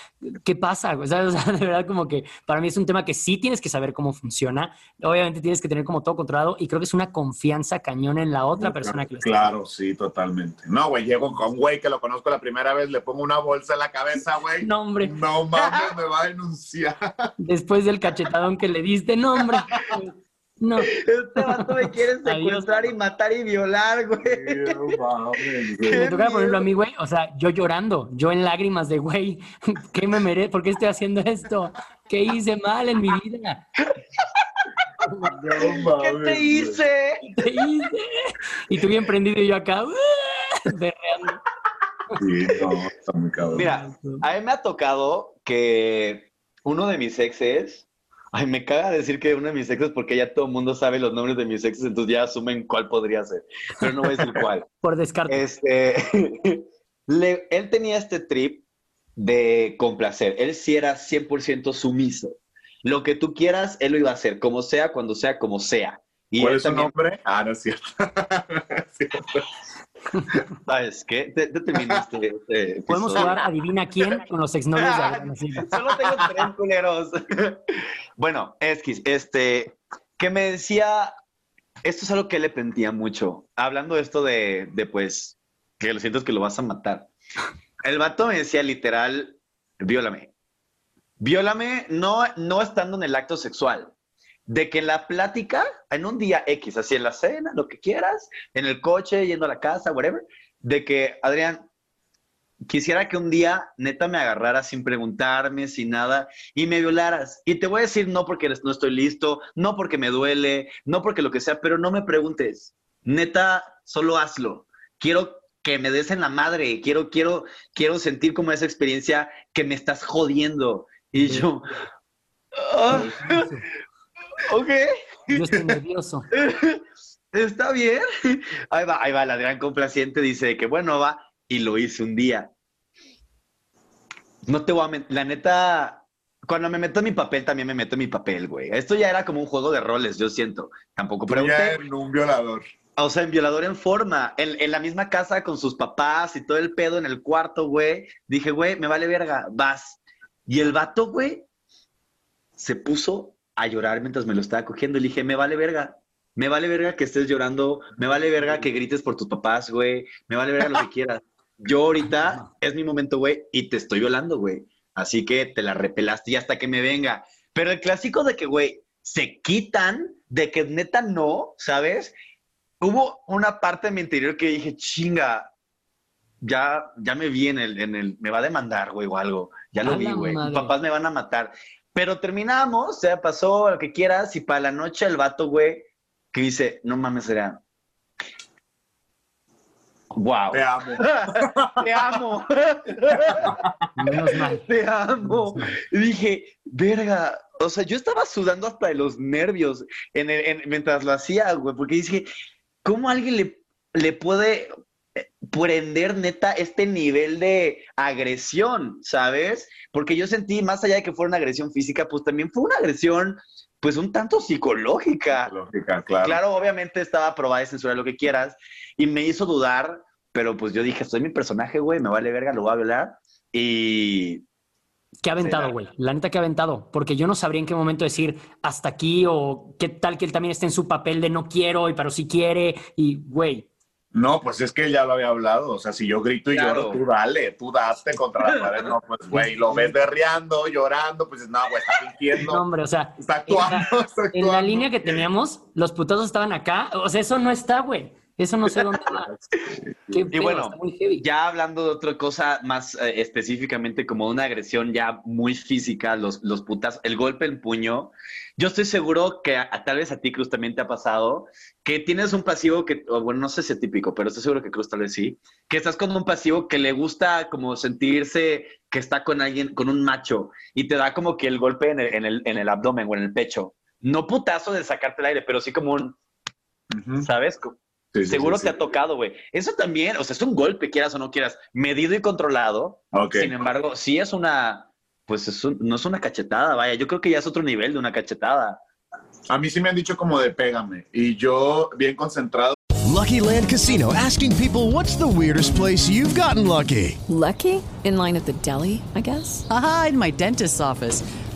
¿qué pasa? güey? ¿Sabes? O sea, de verdad como que para mí es un tema que sí tienes que saber cómo funciona. Obviamente tienes que tener como todo controlado y creo que es una confianza cañón en la otra persona que lo está Claro, sí, totalmente. No, güey, llego con un güey que lo conozco la primera vez, le pongo una bolsa en la cabeza, güey. No, hombre. No mames, me va a denunciar. Después del cachetadón que le diste, no, hombre. No. Este vato me quiere Adiós. secuestrar y matar y violar, güey. Me tocara, por ejemplo, a mí, güey, o sea, yo llorando, yo en lágrimas de, güey, ¿qué me merece? ¿Por qué estoy haciendo esto? ¿Qué hice mal en mi vida? No ¿Qué te hice? ¿Qué hice? Y tú bien prendido y yo acá, berreando. Sí, no, está muy cabrón. Mira, a mí me ha tocado que uno de mis exes, ay, me caga decir que uno de mis exes porque ya todo el mundo sabe los nombres de mis exes, entonces ya asumen cuál podría ser, pero no voy a decir cuál. Por descarte. Este, le- él tenía este trip de complacer. Él sí era 100% sumiso. Lo que tú quieras, él lo iba a hacer, como sea, cuando sea, como sea. Y ¿Cuál es su también, nombre? Ah, no es cierto. Es cierto. ¿sabes qué? Te, este, este Podemos jugar adivina quién con los exnovios de Silva. Solo tengo tres culeros. bueno, Esquis, este, que me decía, esto es algo que le pentía mucho. Hablando de esto de, de, pues, que lo siento es que lo vas a matar. El vato me decía literal, viólame. Viólame no, no estando en el acto sexual. De que en la plática, en un día X, así en la cena, lo que quieras, en el coche, yendo a la casa, whatever, de que, Adrián, quisiera que un día neta me agarraras sin preguntarme, sin nada, y me violaras. Y te voy a decir no porque no estoy listo, no porque me duele, no porque lo que sea, pero no me preguntes. Neta, solo hazlo. Quiero que me des en la madre, quiero, quiero, quiero sentir como esa experiencia que me estás jodiendo. Y yo, "Ah, ok, Yo estoy nervioso. está bien. Ahí va, ahí va, la gran complaciente dice que bueno, va, y lo hice un día. No te voy a mentir, la neta, cuando me meto en mi papel, también me meto en mi papel, güey. Esto ya era como un juego de roles, yo siento. Tampoco Tú ya pregunté. eres un violador. O sea, en violador en forma, en, en la misma casa con sus papás y todo el pedo en el cuarto, güey. Dije, güey, me vale verga, vas. Y el vato, güey, se puso a llorar mientras me lo estaba cogiendo. Y le dije, me vale verga. Me vale verga que estés llorando. Me vale verga que grites por tus papás, güey. Me vale verga lo que quieras. Yo ahorita es mi momento, güey, y te estoy violando, güey. Así que te la repelaste y hasta que me venga. Pero el clásico de que, güey, se quitan, de que neta no, ¿sabes? Hubo una parte de mi interior que dije, chinga, ya, ya me vi en el, en el, me va a demandar, güey, o algo. Ya lo vi, güey. Mis papás me van a matar. Pero terminamos, o sea, pasó lo que quieras, y para la noche el vato, güey, que dice, no mames, era. Wow. Te amo. Te amo. Menos mal. Te amo. Y dije, verga. O sea, yo estaba sudando hasta de los nervios en el- en- mientras lo hacía, güey, porque dije, ¿cómo alguien le, le puede prender neta este nivel de agresión, ¿sabes? Porque yo sentí, más allá de que fuera una agresión física, pues también fue una agresión, pues un tanto psicológica. Lógica, claro. Claro, obviamente estaba aprobada y censurada lo que quieras, y me hizo dudar, pero pues yo dije, soy mi personaje, güey, me vale verga, lo voy a violar. Y ¿Qué ha aventado, güey? La neta que ha aventado. Porque yo no sabría en qué momento decir hasta aquí o qué tal que él también esté en su papel de no quiero, y pero sí quiere. Y, güey, No, pues es que ya lo había hablado. O sea, si yo grito y Claro. lloro, tú dale, tú date contra la pared. No, pues, güey, lo ves berreando, llorando, pues no, güey, está fingiendo. no, hombre, o sea, Está actuando, en está la, en la actuando. línea que teníamos, los putazos estaban acá. O sea, eso no está, güey. Eso no sé dónde va. Qué pedo, bueno, está muy heavy. ya hablando de otra cosa más eh, específicamente como una agresión ya muy física, los, los putas, el golpe en puño, yo estoy seguro que a, a- tal vez a ti, Cruz, también te ha pasado, que tienes un pasivo que, bueno, no sé si es típico, pero estoy seguro que Cruz tal vez sí, que estás con un pasivo que le gusta como sentirse que está con alguien, con un macho, y te da como que el golpe en el, en el, en el abdomen o en el pecho. No putazo de sacarte el aire, pero sí como un, Ujú. ¿sabes? Sí, Seguro sí, te sí. ha tocado, güey. Eso también, o sea, es un golpe, quieras o no quieras, medido y controlado. Ok. Sin embargo, sí es una, pues es un- no es una cachetada, vaya. Yo creo que ya es otro nivel de una cachetada. A mí sí me han dicho como de pégame. Y yo, bien concentrado, Lucky Land Casino asking people what's the weirdest place you've gotten lucky? Lucky? In line at the deli, I guess? Aha, in my dentist's office.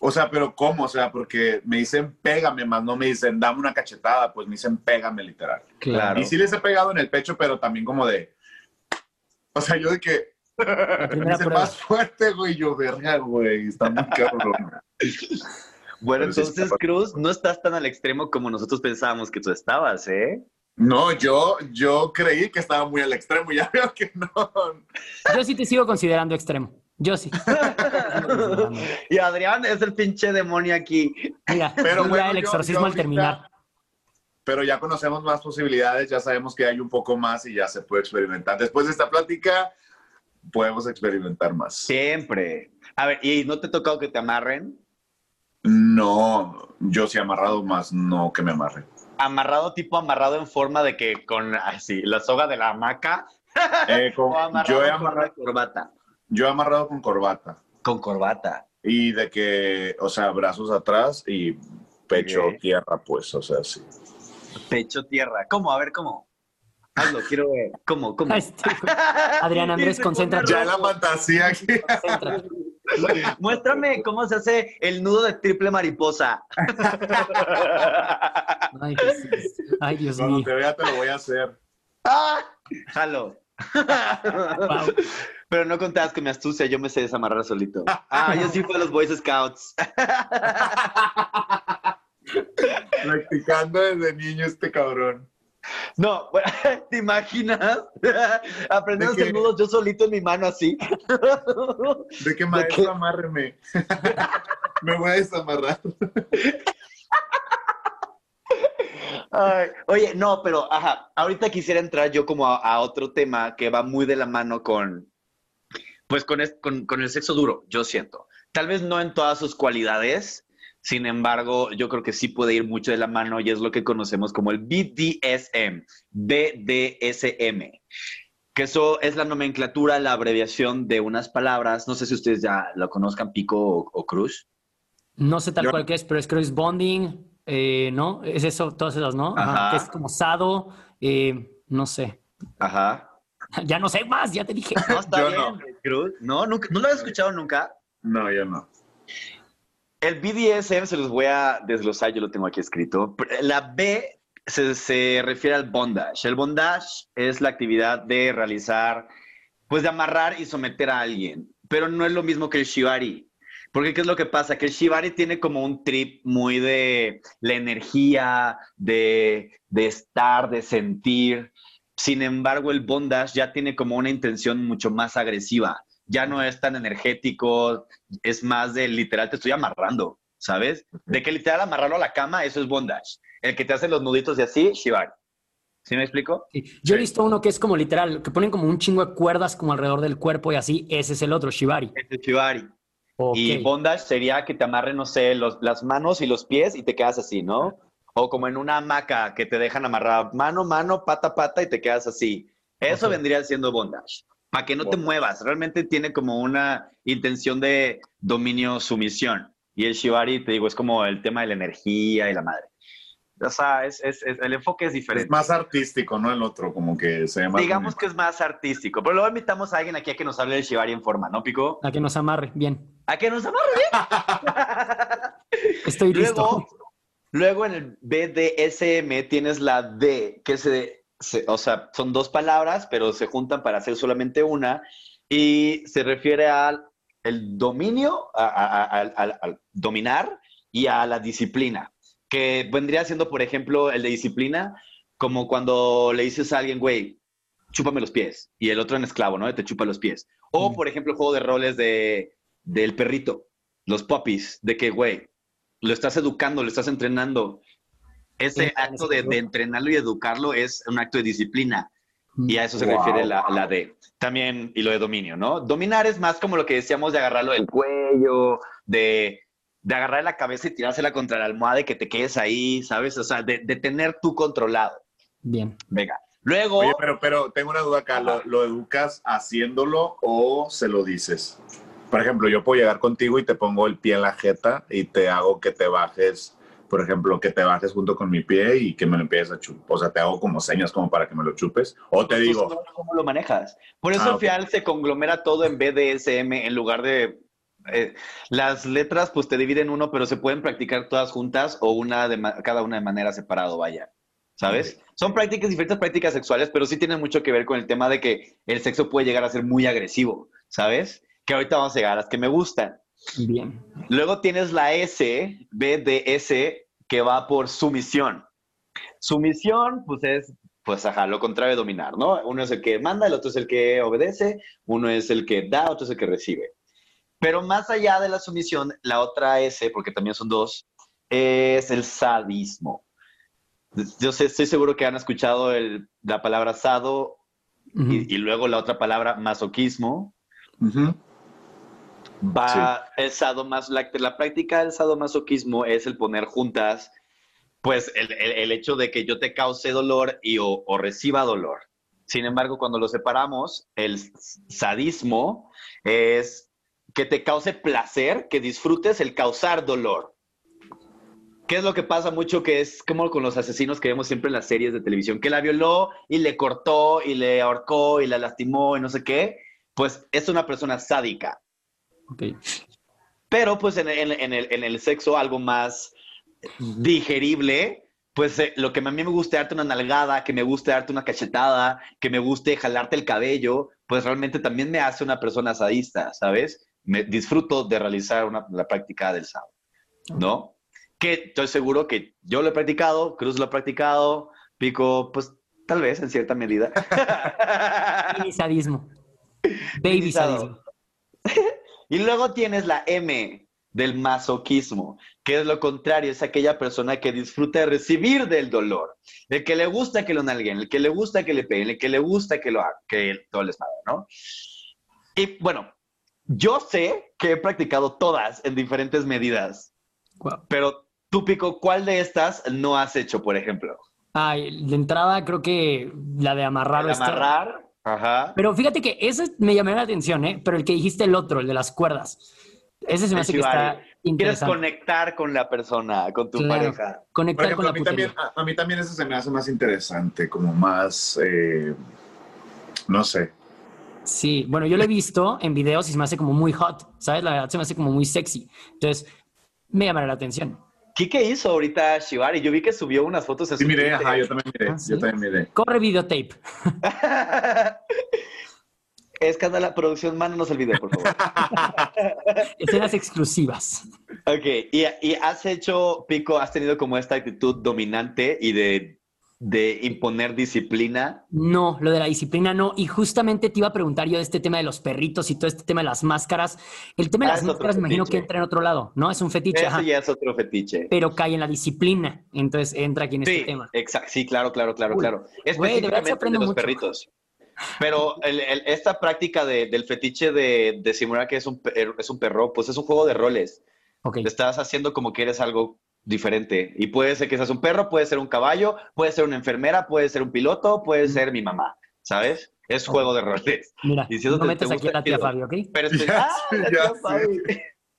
O sea, pero ¿cómo? O sea, porque me dicen pégame, más no me dicen dame una cachetada, pues me dicen pégame literal. Claro. Y sí les he pegado en el pecho, pero también como de. O sea, yo de que. Me dicen más fuerte, güey. Yo, verga, güey. Está muy cabrón. Bueno, Pero entonces, Cruz, no estás tan al extremo como nosotros pensábamos que tú estabas, ¿eh? No, yo, yo creí que estaba muy al extremo. Ya veo que no. Yo sí te sigo considerando extremo. Yo sí. Y Adrián es el pinche demonio aquí. Mira, Pero bueno, ya el exorcismo yo al ahorita- terminar. Pero ya conocemos más posibilidades, ya sabemos que hay un poco más y ya se puede experimentar. Después de esta plática, podemos experimentar más. Siempre. A ver, ¿y no te ha tocado que te amarren? No, yo sí amarrado más, no que me amarre. Amarrado tipo amarrado en forma de que con así, la soga de la hamaca. Eh, con- o amarrado yo he con una amarrado, corbata. Yo he amarrado con corbata. Con corbata. Y de que, o sea, brazos atrás y pecho tierra, pues, o sea, sí. Pecho tierra. ¿Cómo? A ver, ¿cómo? Hazlo, quiero ver. ¿Cómo? ¿Cómo? Adrián Andrés, concéntrate. Ya la fantasía aquí. Muéstrame cómo se hace el nudo de triple mariposa. Ay, Jesús. Ay, Dios Cuando mío. te vea te lo voy a hacer. ¡Ah! Jalo. Wow. Pero no contabas que me astucia, yo me sé desamarrar solito. Ah, yo sí fui a los Boy Scouts. Practicando desde niño este cabrón. No, bueno, ¿te imaginas? Aprender a ¿De hacer nudos yo solito en mi mano así. De que maestro, amárreme. me voy a desamarrar. Ay, oye, no, pero ajá, ahorita quisiera entrar yo como a, a otro tema que va muy de la mano con, pues con, es- con, con el sexo duro, yo siento. Tal vez no en todas sus cualidades, sin embargo, yo creo que sí puede ir mucho de la mano y es lo que conocemos como el BDSM, BDSM, que eso es la nomenclatura, la abreviación de unas palabras, no sé si ustedes ya lo conozcan, Pico o, o Cruz. No sé tal Yo- cual que es, pero es es bonding, eh, ¿no? Es eso, todas esas, ¿no? Ajá. Que es como sado, eh, no sé. Ajá. Ya no sé más, ya te dije. No, está Yo bien, no. Cruz. No, nunca, ¿no lo has escuchado nunca? No, yo no. El BDSM se los voy a desglosar, yo lo tengo aquí escrito. La B se, se refiere al bondage. El bondage es la actividad de realizar, pues de amarrar y someter a alguien, pero no es lo mismo que el shibari. Porque ¿qué es lo que pasa? Que el shibari tiene como un trip muy de la energía, de, de estar, de sentir. Sin embargo, el bondage ya tiene como una intención mucho más agresiva. Ya no es tan energético, es más de literal te estoy amarrando, ¿sabes? De que literal amarrarlo a la cama, eso es bondage. El que te hace los nuditos y así, shibari. ¿Sí me explico? Sí. Yo he visto uno que es como literal, que ponen como un chingo de cuerdas como alrededor del cuerpo y así, ese es el otro, Shibari. Ese es shibari. Ok. Y bondage sería que te amarren, no sé, los- las manos y los pies y te quedas así, ¿no? O como en una hamaca que te dejan amarrar mano, mano, pata, pata y te quedas así. Eso vendría siendo bondage. Para que no te muevas. Realmente tiene como una intención de dominio, sumisión. Y el shibari, te digo, es como el tema de la energía y la madre. O sea, es, es- es- el enfoque es diferente. Es más artístico, ¿no? El otro, como que se más. Digamos que es más artístico. Pero luego invitamos a alguien aquí a que nos hable del shibari en forma, ¿no, Pico? A que nos amarre, bien. A que nos amarre. Estoy listo. Luego, en el BDSM tienes la D, que se, se- o sea, son dos palabras, pero se juntan para hacer solamente una, y se refiere al el dominio, a- a- a- al- al- al dominar y a la disciplina, que vendría siendo, por ejemplo, el de disciplina, como cuando le dices a alguien, güey, chúpame los pies, y el otro en esclavo, ¿no? Te chupa los pies. O, por ejemplo, el juego de roles de, del perrito, los puppies, de que, güey, lo estás educando, lo estás entrenando. Ese acto de, de entrenarlo y educarlo es un acto de disciplina. Y a eso se Wow. refiere la, la D. También, y lo de dominio, ¿no? Dominar es más como lo que decíamos de agarrarlo del cuello, de, de agarrar la cabeza y tirársela contra la almohada y que te quedes ahí, ¿sabes? O sea, de, de tener tú controlado. Bien. Venga. Luego. Oye, pero, pero tengo una duda acá. ¿Lo, lo educas haciéndolo o se lo dices? Por ejemplo, yo puedo llegar contigo y te pongo el pie en la jeta y te hago que te bajes, por ejemplo, que te bajes junto con mi pie y que me lo empieces a chupar. O sea, te hago como señas como para que me lo chupes. O te digo, Pues, ¿Cómo lo manejas? Por eso Ah, al final se conglomera todo en BDSM en lugar de... eh, las letras pues te dividen uno, pero se pueden practicar todas juntas o una de ma- cada una de manera separado, vaya. ¿Sabes? Son prácticas, diferentes prácticas sexuales, pero sí tienen mucho que ver con el tema de que el sexo puede llegar a ser muy agresivo, ¿sabes? Que ahorita vamos a llegar a las que me gustan. Bien. Luego tienes la S, BDS, que va por sumisión. Sumisión, pues es, pues ajá, lo contrario de dominar, ¿no? Uno es el que manda, el otro es el que obedece, uno es el que da, otro es el que recibe. Pero más allá de la sumisión, la otra S, porque también son dos, es el sadismo. Yo sé, estoy seguro que han escuchado el- la palabra sado y, y luego la otra palabra masoquismo. Va el sadomas, la, la práctica del sadomasoquismo es el poner juntas, pues el, el- el hecho de que yo te cause dolor y o, o reciba dolor. Sin embargo, cuando lo separamos, el sadismo es que te cause placer, que disfrutes el causar dolor. ¿Qué es lo que pasa mucho? Que es como con los asesinos que vemos siempre en las series de televisión, que la violó y le cortó y le ahorcó y la lastimó y no sé qué. Pues es una persona sádica. Pero pues en, en- en el, en el sexo algo más digerible, pues eh, lo que a mí me gusta darte una nalgada, que me guste darte una cachetada, que me guste jalarte el cabello, pues realmente también me hace una persona sadista, ¿sabes? Me disfruto de realizar una- la práctica del sado, ¿no? Que estoy seguro que yo lo he practicado, Cruz lo ha practicado, Pico, pues tal vez en cierta medida. Baby sadismo. Baby sadismo. Y luego tienes la M del masoquismo, que es lo contrario, es aquella persona que disfruta de recibir del dolor, el que le gusta que lo nalguen, el que le gusta que le peguen, el que le gusta que lo hagan, que todo les haga, ¿no? Y bueno, yo sé que he practicado todas en diferentes medidas, pero tú, Pico, ¿cuál de estas no has hecho, por ejemplo? Ay, de entrada creo que la de amarrar. ¿El está- amarrar? Ajá. Pero fíjate que ese me llamó la atención, ¿eh? Pero el que dijiste el otro, el de las cuerdas. Ese se me El hace que está Quieres interesante. conectar con la persona, con tu Claro. pareja. Conectar ejemplo, con la a mí, también, a, a mí también eso se me hace más interesante, como más, eh, no sé. Sí, bueno, yo lo he visto en videos y se me hace como muy hot, ¿sabes? La verdad se me hace como muy sexy. Entonces, me llamará la atención. ¿Qué hizo ahorita Shibari? Yo vi que subió unas fotos en Sí, miré, ajá, yo también miré, Ah, ¿sí? yo también miré. Corre videotape. Escándala, producción, mándanos el video, por favor. Escenas exclusivas. ok, y, y has hecho, Pico, has tenido como esta actitud dominante y de, de imponer disciplina. No, lo de la disciplina no. Y justamente te iba a preguntar yo de este tema de los perritos y todo este tema de las máscaras. El tema de Ah, las máscaras me imagino que entra en otro lado, ¿no? Es un fetiche, Eso ajá. ya es otro fetiche. Pero cae en la disciplina. Entonces entra aquí en Sí, este tema. exacto, sí, claro, claro, claro, Uy, claro. Específicamente de los mucho. perritos. Pero el- el- esta práctica de- del fetiche de, de simular que es un, per- es un perro, pues es un juego de roles. Ok. Te estás haciendo como que eres algo diferente. Y puede ser que seas un perro, puede ser un caballo, puede ser una enfermera, puede ser un piloto, puede ser mi mamá, ¿sabes? Es juego de roles. Mira, Y si no te- te metes aquí a gusta, la tía chido. Fabio, ¿ok? Pero, espe- Ya ¡Ah!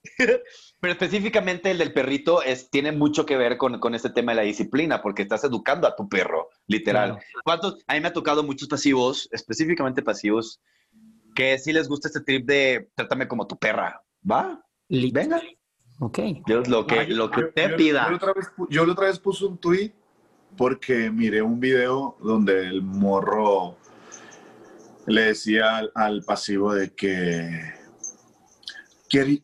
Pero específicamente el del perrito es, tiene mucho que ver con, con este tema de la disciplina, porque estás educando a tu perro, literal. Claro. ¿Cuántos? A mí me ha tocado muchos pasivos, específicamente pasivos, que sí les gusta este trip de trátame como tu perra. ¿Va? Venga. Ok. Dios, lo que, lo que usted yo- pida. Yo, la otra vez, yo la otra vez puse un tweet porque miré un video donde el morro le decía al, al pasivo de que quiere,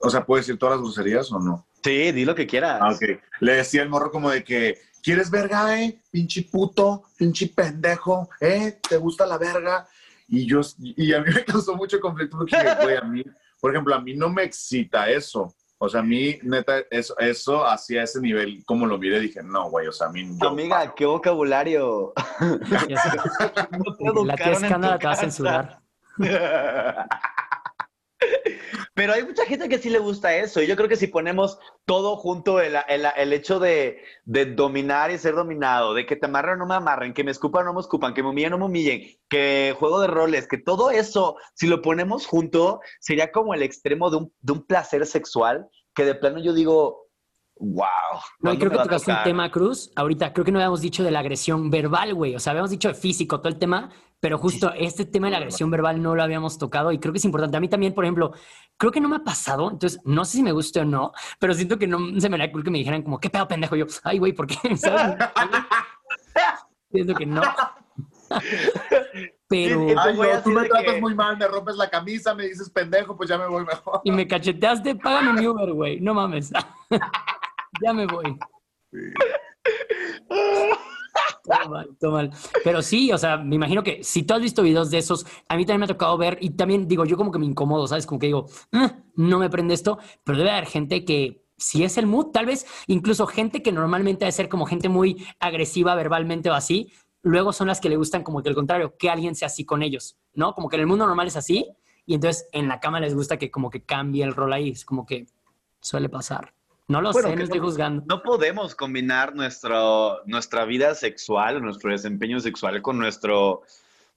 o sea, puede decir todas las groserías o no. Sí, di lo que quieras. Ah, ok. Le decía el morro como de que quieres verga, eh, pinche puto, pinche pendejo, eh, te gusta la verga. Y yo, y a mí me causó mucho conflicto porque, güey, a mí, por ejemplo, a mí no me excita eso. O sea, a mí, neta, eso, eso hacia ese nivel, como lo miré, dije, no, güey, o sea, a mí yo- Amiga, qué vocabulario. No te La tía escándala te va a censurar. Pero hay mucha gente que sí le gusta eso. Y yo creo que si ponemos todo junto, el, el- el hecho de, de dominar y ser dominado, de que te amarren o no me amarren, que me escupan o no me escupan, que me humillen o no me humillen, que juego de roles, que todo eso, si lo ponemos junto, sería como el extremo de un, de un placer sexual que de plano yo digo, wow. No, y ¿cuándo creo que tocaste un tema, Cruz. Ahorita creo que no habíamos dicho de la agresión verbal, güey. O sea, habíamos dicho de físico, todo el tema, pero justo este tema de la agresión verbal no lo habíamos tocado y creo que es importante. A mí también, por ejemplo, creo que no me ha pasado, entonces no sé si me guste o no, pero siento que no se me haría cool que me dijeran como, ¿qué pedo, pendejo? Yo, ay, güey, ¿por qué? ¿Sabes? Siento que no. Pero... Ay, no, tú me tratas que- muy mal, me rompes la camisa, me dices pendejo, pues ya me voy mejor. Y me cacheteaste, págame mi Uber, güey. No mames. ya me voy. Pero sí, o sea, me imagino que si tú has visto videos de esos, a mí también me ha tocado ver y también digo, yo como que me incomodo, ¿sabes? Como que digo, "Ah, no me prende esto, pero debe haber gente que si es el mood, tal vez incluso gente que normalmente debe ser como gente muy agresiva verbalmente o así, luego son las que le gustan como que al contrario, que alguien sea así con ellos, ¿no? Como que en el mundo normal es así y entonces en la cama les gusta que como que cambie el rol ahí, es como que suele pasar. No lo Bueno, sé, no estoy juzgando. No podemos combinar nuestro, nuestra vida sexual, nuestro desempeño sexual con nuestro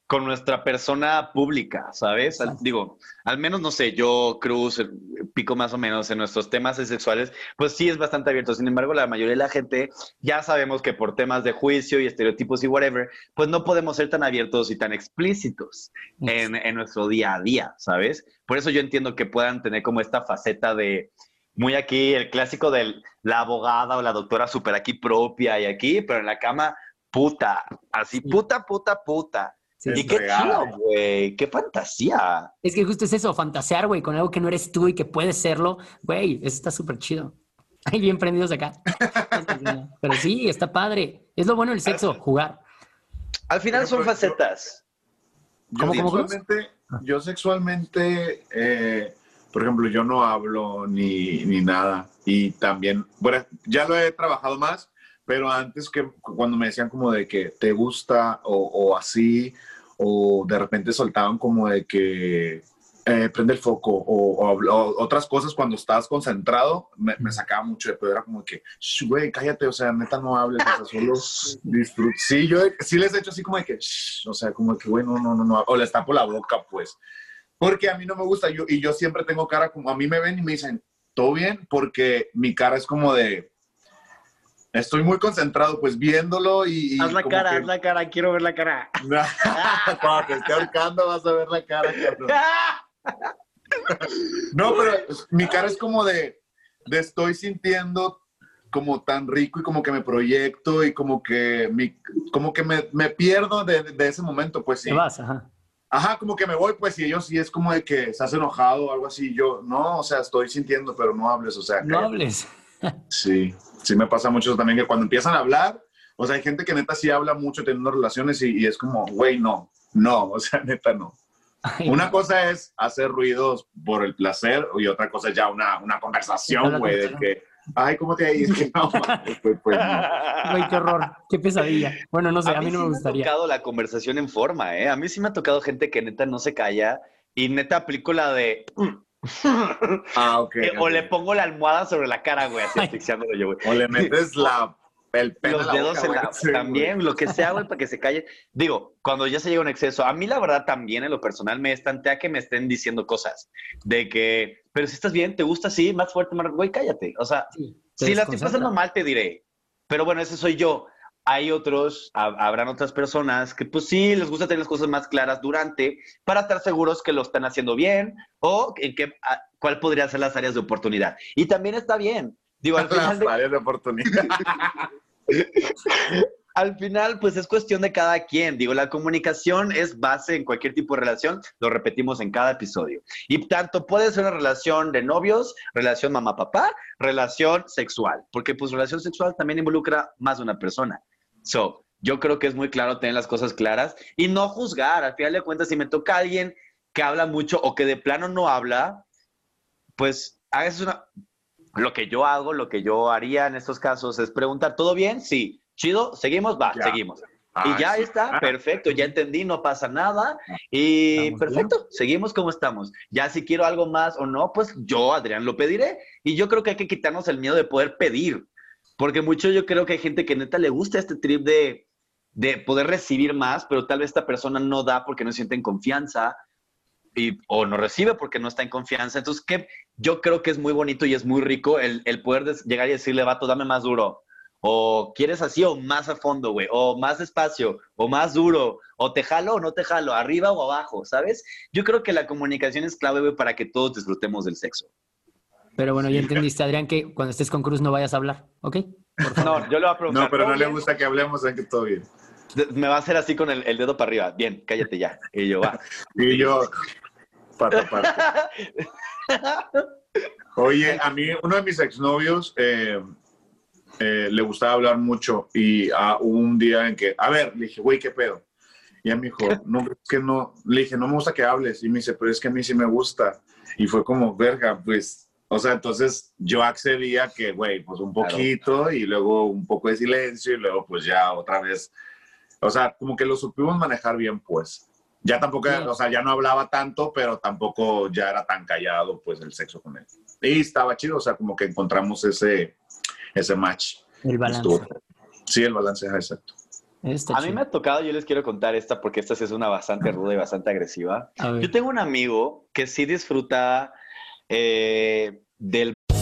con nuestra persona pública, ¿sabes? Al- digo, al menos, no sé, yo, Cruz, eh, pico más o menos en nuestros temas sexuales, pues sí es bastante abierto. Sin embargo, la mayoría de la gente ya sabemos que por temas de juicio y estereotipos y whatever, pues no podemos ser tan abiertos y tan explícitos en, en nuestro día a día, ¿sabes? Por eso yo entiendo que puedan tener como esta faceta de, muy aquí, el clásico de la abogada o la doctora súper aquí propia y aquí, pero en la cama, puta, así, puta, puta, puta. y qué chido, güey, qué fantasía. Es que justo es eso, fantasear, güey, con algo que no eres tú y que puedes serlo, güey, eso está súper chido. Ay, bien prendidos acá. Pero sí, está padre. Es lo bueno del sexo, jugar. Al final son facetas. Yo ¿Cómo, cómo, Cruz? sexualmente, yo sexualmente, eh, por ejemplo, yo no hablo ni, ni nada. Y también, bueno, ya lo he trabajado más, pero antes que cuando me decían como de que te gusta o, o así, o de repente soltaban como de que eh, prende el foco o, o o otras cosas cuando estabas concentrado, me, me sacaba mucho de pedo. Era como que, "Shh, güey, cállate, o sea, neta no hables, o sea, solo disfruta. Sí, yo sí les he hecho así como de que, "Shh", o sea, como de que, güey, no, no, no, no, o les tapo la boca, pues. Porque a mí no me gusta, yo, y yo siempre tengo cara como, a mí me ven y me dicen, ¿todo bien? Porque mi cara es como de, estoy muy concentrado, pues viéndolo y... y Haz la cara, que- haz la cara, quiero ver la cara. Cuando te esté ahorcando vas a ver la cara, cabrón. No, pero mi cara es como de, de estoy sintiendo como tan rico y como que me proyecto y como que, mi, como que me, me pierdo de, de ese momento, pues sí. Te vas, ajá. Ajá, como que me voy, pues y ellos sí es como de que estás enojado o algo así. Yo, no, o sea, estoy sintiendo, pero no hables, o sea. No hables. Sí, sí me pasa mucho también que cuando empiezan a hablar, o sea, hay gente que neta sí habla mucho teniendo relaciones y, y es como, güey, no, no, o sea, neta no. Una cosa es hacer ruidos por el placer y otra cosa es ya una, una conversación, güey, de que, ay, ¿cómo te ha ido? Que no, pues, pues, no. Güey, qué horror. Qué pesadilla. Bueno, no sé, a, mí no sí me gustaría. ha tocado la conversación en forma, ¿eh? A mí sí me ha tocado gente que neta no se calla y neta aplico la de... Ah, ok. Eh, O le pongo la almohada sobre la cara, güey, así asfixiándolo yo, güey. O le metes la, el pelo Los dedos boca, en la... güey. Sí, también, lo que sea, güey, para que se calle. Digo, cuando ya se llega a un exceso, a mí la verdad también en lo personal me estantea que me estén diciendo cosas de que, pero si estás bien, te gusta así, más fuerte, más... Güey, cállate. O sea, si la estoy pasando mal, te diré. Pero bueno, ese soy yo. Hay otros, ha- habrán otras personas que pues sí, les gusta tener las cosas más claras durante para estar seguros que lo están haciendo bien o en que, a- cuál podría ser las áreas de oportunidad. Y también está bien. Digo, al final Las de- áreas de oportunidad. al final, pues es cuestión de cada quien. Digo, la comunicación es base en cualquier tipo de relación, lo repetimos en cada episodio. Y tanto puede ser una relación de novios, relación mamá-papá, relación sexual, porque pues relación sexual también involucra más de una persona. So, yo creo que es muy claro tener las cosas claras y no juzgar. Al final de cuentas, si me toca alguien que habla mucho o que de plano no habla, pues a veces una, lo que yo hago, lo que yo haría en estos casos es preguntar, ¿todo bien? Sí. Chido, seguimos, va, Ya. seguimos. Ah, y ya sí. está, Ah. perfecto, ya entendí, no pasa nada. Y Estamos perfecto, seguimos como estamos. Ya si quiero algo más o no, pues yo, Adrián, lo pediré. Y yo creo que hay que quitarnos el miedo de poder pedir. Porque mucho yo creo que hay gente que neta le gusta este trip de, de poder recibir más, pero tal vez esta persona no da porque no siente en confianza y, o no recibe porque no está en confianza. Entonces, que yo creo que es muy bonito y es muy rico el, el poder des- llegar y decirle, vato, dame más duro. O quieres así o más a fondo, güey. O más despacio, o más duro. O te jalo o no te jalo, arriba o abajo, ¿sabes? Yo creo que la comunicación es clave, güey, para que todos disfrutemos del sexo. Pero bueno, ya entendiste, Adrián, que cuando estés con Cruz no vayas a hablar, ¿ok? No, yo le voy a preguntar. No, pero ¿todo no le gusta que hablemos, en que todo bien. Me va a hacer así con el, el dedo para arriba. Bien, cállate ya. Y yo, va. Y yo, para tapar. Oye, a mí, uno de mis exnovios eh, eh, le gustaba hablar mucho y ah, hubo un día en que, a ver, le dije, güey, ¿qué pedo? Y él me dijo, no, es que no, le dije, no me gusta que hables. Y me dice, pero es que a mí sí me gusta. Y fue como, verga, pues, o sea, entonces yo accedía que, güey, pues un poquito y luego un poco de silencio y luego pues ya otra vez, o sea, como que lo supimos manejar bien, pues. Ya tampoco, o sea, ya no hablaba tanto, pero tampoco ya era tan callado, pues, el sexo con él. Y estaba chido, o sea, como que encontramos ese, ese match. El balance. Estuvo- Sí, el balance, exacto. Está A mí me ha tocado, yo les quiero contar esta porque esta sí es una bastante ruda y bastante agresiva. Yo tengo un amigo que sí disfruta eh, del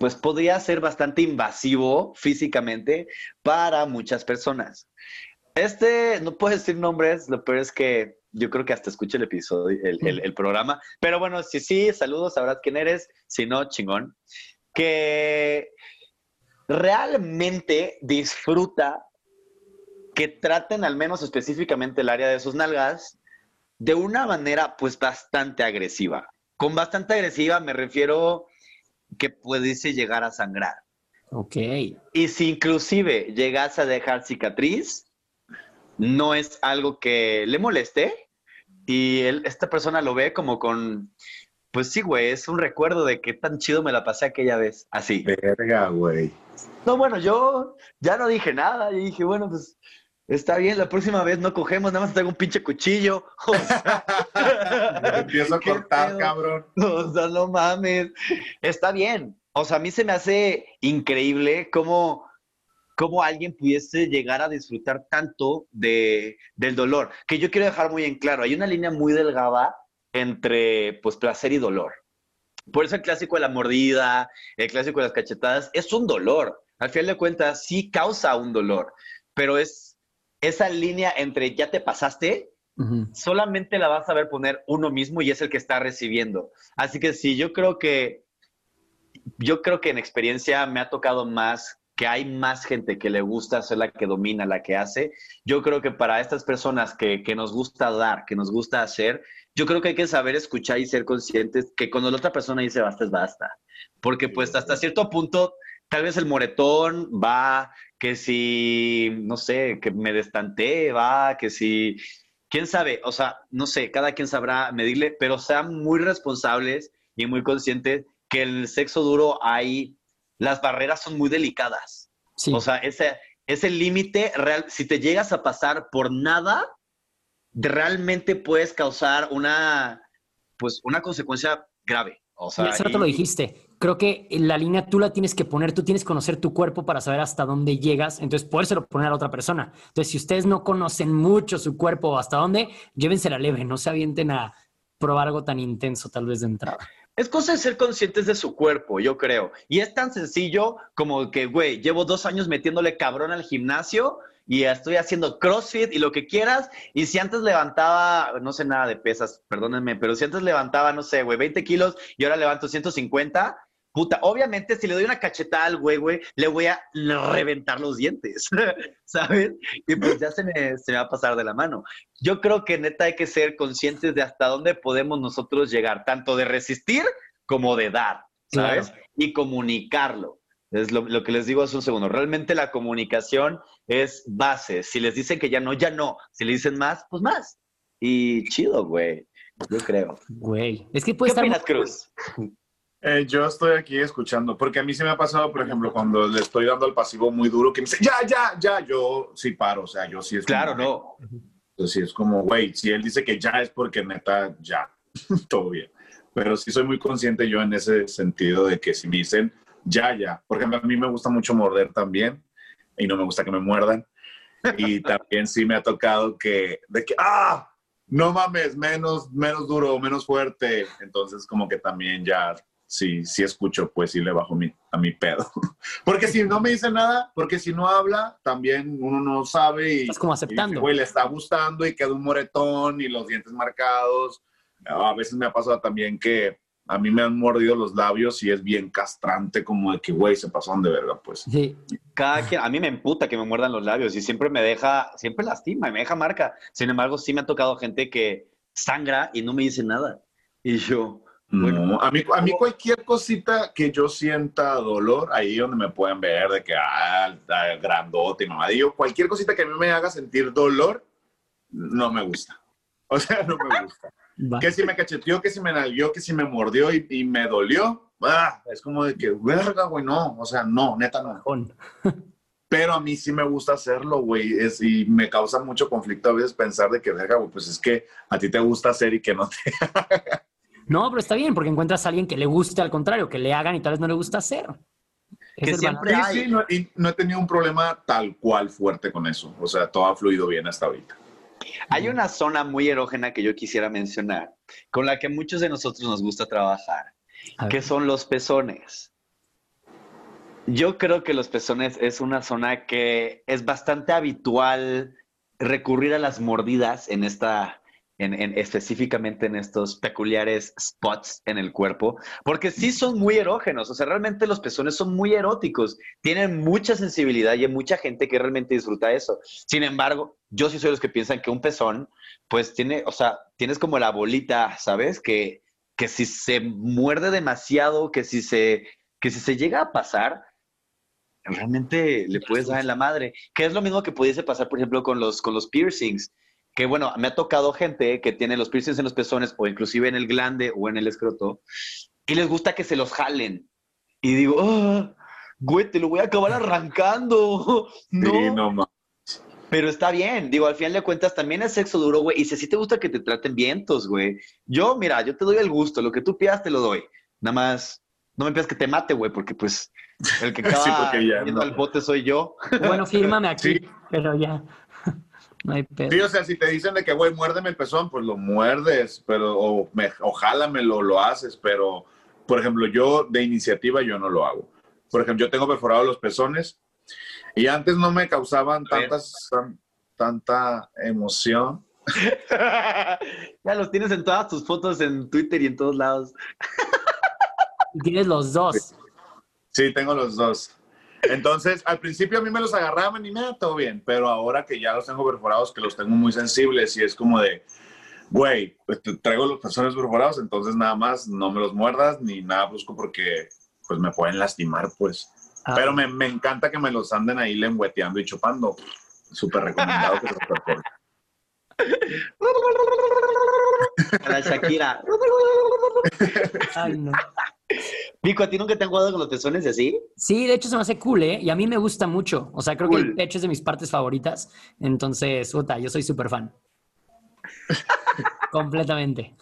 pues podría ser bastante invasivo físicamente para muchas personas. Este, no puedo decir nombres, lo peor es que yo creo que hasta escuché el episodio, el, el- el programa, pero bueno, si sí, saludos, sabrás quién eres, si no, chingón, que realmente disfruta que traten al menos específicamente el área de sus nalgas de una manera pues bastante agresiva. Con bastante agresiva me refiero que pudiese llegar a sangrar. Ok. Y si inclusive llegas a dejar cicatriz, no es algo que le moleste y él- esta persona lo ve como con, pues sí, güey, es un recuerdo de qué tan chido me la pasé aquella vez. Así. Verga, güey. No, bueno, yo ya no dije nada. Y dije, bueno, pues está bien, la próxima vez no cogemos, nada más traigo un pinche cuchillo. O sea, Empiezo a ¿qué cortar, pedo? cabrón. O sea, no mames. Está bien. O sea, a mí se me hace increíble cómo, cómo alguien pudiese llegar a disfrutar tanto de, del dolor. Que yo quiero dejar muy en claro, hay una línea muy delgada entre pues placer y dolor. Por eso el clásico de la mordida, el clásico de las cachetadas, es un dolor. Al final de cuentas, sí causa un dolor, pero es esa línea entre ya te pasaste, solamente la vas a ver poner uno mismo y es el que está recibiendo. Así que sí, yo creo que, yo creo que en experiencia me ha tocado más que hay más gente que le gusta ser la que domina, la que hace. Yo creo que para estas personas que, que nos gusta dar, que nos gusta hacer, yo creo que hay que saber escuchar y ser conscientes que cuando la otra persona dice basta es basta. Porque pues hasta cierto punto, tal vez el moretón va, que si, no sé, que me destante, va, que si, quién sabe, o sea, no sé, cada quien sabrá medirle, pero sean muy responsables y muy conscientes que el sexo duro hay, las barreras son muy delicadas. O sea, ese, ese límite real, si te llegas a pasar por nada, realmente puedes causar una, pues, una consecuencia grave. O sea, y hace rato y- lo dijiste. Creo que la línea tú la tienes que poner, tú tienes que conocer tu cuerpo para saber hasta dónde llegas, entonces podérselo poner a otra persona. Entonces, si ustedes no conocen mucho su cuerpo o hasta dónde, llévensela leve, no se avienten a probar algo tan intenso tal vez de entrada. Es cosa de ser conscientes de su cuerpo, yo creo. Y es tan sencillo como que, güey, llevo dos años metiéndole cabrón al gimnasio y estoy haciendo CrossFit y lo que quieras. Y si antes levantaba, no sé nada de pesas, perdónenme, pero si antes levantaba, no sé, güey, 20 kilos y ahora levanto 150, puta, obviamente si le doy una cachetada al güey, güey, le voy a reventar los dientes, ¿sabes? Y pues ya se me, se me va a pasar de la mano. Yo creo que neta hay que ser conscientes de hasta dónde podemos nosotros llegar, tanto de resistir como de dar, ¿sabes? Y comunicarlo. Es lo, lo que les digo hace un segundo. Realmente la comunicación es base. Si les dicen que ya no, ya no. Si le dicen más, pues más. Y chido, güey. Yo creo. Güey. Es que ¿Qué puede estar opinas, Cruz? Eh, yo estoy aquí escuchando, porque a mí se me ha pasado, por ejemplo, cuando le estoy dando al pasivo muy duro, que me dice, ya, ya, ya, yo sí paro, o sea, yo sí es Claro, como, no. Entonces, sí es como, güey, si él dice que ya es porque neta, ya, todo bien. Pero sí soy muy consciente yo en ese sentido de que si me dicen ya, ya, por ejemplo, a mí me gusta mucho morder también y no me gusta que me muerdan. Y también sí me ha tocado que, de que, ah, no mames, menos, menos duro, menos fuerte. Entonces, como que también ya, sí, sí escucho, pues sí le bajo mi, a mi pedo. Porque si no me dice nada, porque si no habla, también uno no sabe y... Estás como y aceptando. Güey, le está gustando y queda un moretón y los dientes marcados. A veces me ha pasado también que a mí me han mordido los labios y es bien castrante, como de que, güey, se pasaron de verga, pues. Sí. Cada quien, a mí me emputa que me muerdan los labios y siempre me deja, siempre lastima y me deja marca. Sin embargo, sí me ha tocado gente que sangra y no me dice nada. Y yo, bueno, No, a mí, a mí cualquier cosita que yo sienta dolor, ahí donde me pueden ver de que, ah, ah, grandote, mamá, digo, cualquier cosita que a mí me haga sentir dolor, no me gusta. O sea, no me gusta. Que si me cacheteó, que si me nalgueó, que si me mordió y, y me dolió, ah, es como de que, verga, güey, no, o sea, no, neta no. Pero a mí sí me gusta hacerlo, güey, es, y me causa mucho conflicto a veces pensar de que, verga, güey, pues es que a ti te gusta hacer y que no te... No, pero está bien porque encuentras a alguien que le guste al contrario, que le hagan y tal vez no le gusta hacer. Que siempre sí, sí, no, y no he tenido un problema tal cual fuerte con eso. O sea, todo ha fluido bien hasta ahorita. Hay una zona muy erógena que yo quisiera mencionar, con la que muchos de nosotros nos gusta trabajar, que son los pezones. Yo creo que los pezones es una zona que es bastante habitual recurrir a las mordidas en esta, en, en- específicamente en estos peculiares spots en el cuerpo, porque sí son muy erógenos, o sea, realmente los pezones son muy eróticos, tienen mucha sensibilidad y hay mucha gente que realmente disfruta eso. Sin embargo, yo sí soy de los que piensan que un pezón, pues tiene, o sea, tienes como la bolita, ¿sabes? Que, que si se muerde demasiado, que si se, que si se llega a pasar, realmente le puedes dar en la madre. Que es lo mismo que pudiese pasar, por ejemplo, con los, con los piercings. Que bueno, me ha tocado gente que tiene los piercings en los pezones o inclusive en el glande o en el escroto y les gusta que se los jalen. Y digo, "Ah, güey, te lo voy a acabar arrancando. No. Sí, no ma- Pero está bien, digo, al final de cuentas también es sexo duro, güey. Y si sí te gusta que te traten vientos, güey. Yo, mira, yo te doy el gusto, lo que tú pidas te lo doy. Nada más, no me pidas que te mate, güey, porque pues el que acaba Sí, yendo no. al bote soy yo. Bueno, fírmame aquí, pero ya. No hay pedo. Sí, o sea, si te dicen de que, güey, muérdeme el pezón, pues lo muerdes, pero, o, me, o jálamelo, lo haces, pero, por ejemplo, yo de iniciativa yo no lo hago. Por ejemplo, yo tengo perforados los pezones y antes no me causaban tantas, tan- tanta emoción. ya los tienes en todas tus fotos en Twitter y en todos lados. Tienes los dos. Sí, tengo los dos. Entonces, al principio a mí me los agarraban y me da todo bien, pero ahora que ya los tengo perforados, que los tengo muy sensibles y es como de, güey, pues, te traigo los pezones perforados, entonces nada más no me los muerdas ni nada brusco porque pues me pueden lastimar, pues. Ah. Pero me, me encanta que me los anden ahí lengüeteando y chupando. Súper recomendado que se los perforen. A la Shakira. Ay, no. Pico, ¿a ti nunca te han jugado con los pezones y así? Sí, de hecho se me hace cool, ¿eh? Y a mí me gusta mucho. O sea, creo que el pecho es de mis partes favoritas. Entonces, puta, yo soy súper fan. Completamente.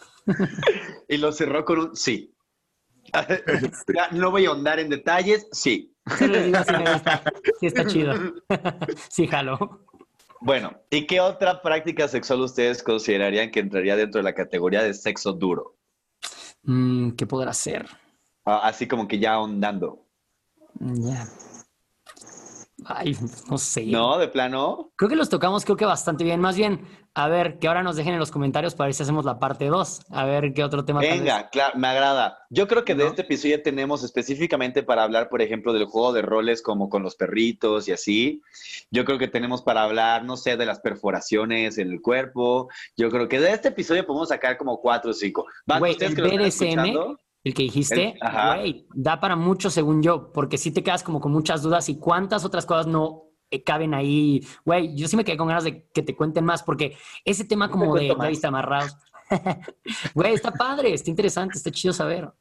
Y lo cerró con un sí. Ya, no voy a ahondar en detalles, sí. Solo digo si me gusta. Sí, está chido. Sí, jalo. Bueno, ¿y qué otra práctica sexual ustedes considerarían que entraría dentro de la categoría de sexo duro? Mm, ¿Qué podrá ser? Ah, Así como que ya ahondando. Mm, Ya. Ay, no sé. ¿No? ¿De plano? Creo que los tocamos, creo que bastante bien. Más bien, a ver, que ahora nos dejen en los comentarios para ver si hacemos la parte 2. A ver qué otro tema. Venga, claro, me agrada. Yo creo que de este episodio ya tenemos específicamente para hablar, por ejemplo, del juego de roles como con los perritos y así. Yo creo que tenemos para hablar, no sé, de las perforaciones en el cuerpo. Yo creo que de este episodio podemos sacar como cuatro o cinco. Van, Güey, ustedes que BDSM, escuchando, el que dijiste, güey, da para mucho según yo, porque si te quedas como con muchas dudas y cuántas otras cosas no eh, caben ahí. Güey, yo sí me quedé con ganas de que te cuenten más, porque ese tema te como de más. güey, está amarrados. Güey, está padre, está interesante, está chido saber.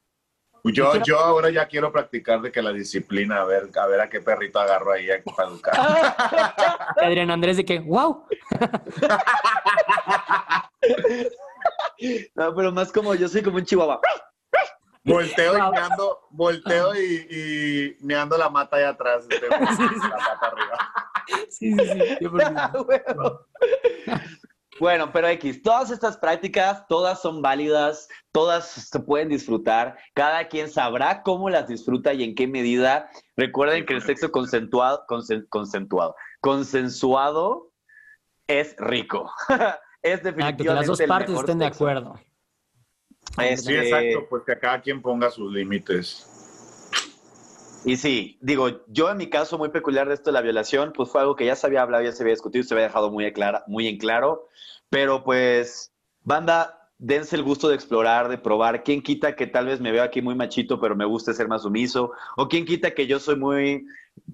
Yo, yo ahora ya quiero practicar de que la disciplina, a ver, a ver a qué perrito agarro ahí para educar. Adrián Andrés de que, wow, No, pero más como yo soy como un chihuahua. Volteo y meando, volteo y, y meando la mata allá atrás, este, la pata arriba. Sí, sí, sí. yo. Bueno, pero X, todas estas prácticas, todas son válidas, todas se pueden disfrutar, cada quien sabrá cómo las disfruta y en qué medida. Recuerden que el sexo consensuado, consen- consensuado, consensuado es rico. es Exacto, definitivamente que las dos partes estén de sexo. Sí, exacto, pues que cada quien ponga sus límites. Y sí, digo, yo en mi caso muy peculiar de esto de la violación, pues fue algo que ya se había hablado, ya se había discutido, se había dejado muy, clara, muy en claro, pero pues, banda, dense el gusto de explorar, de probar. ¿Quién quita que tal vez me veo aquí muy machito, pero me gusta ser más sumiso? ¿O quién quita que yo soy muy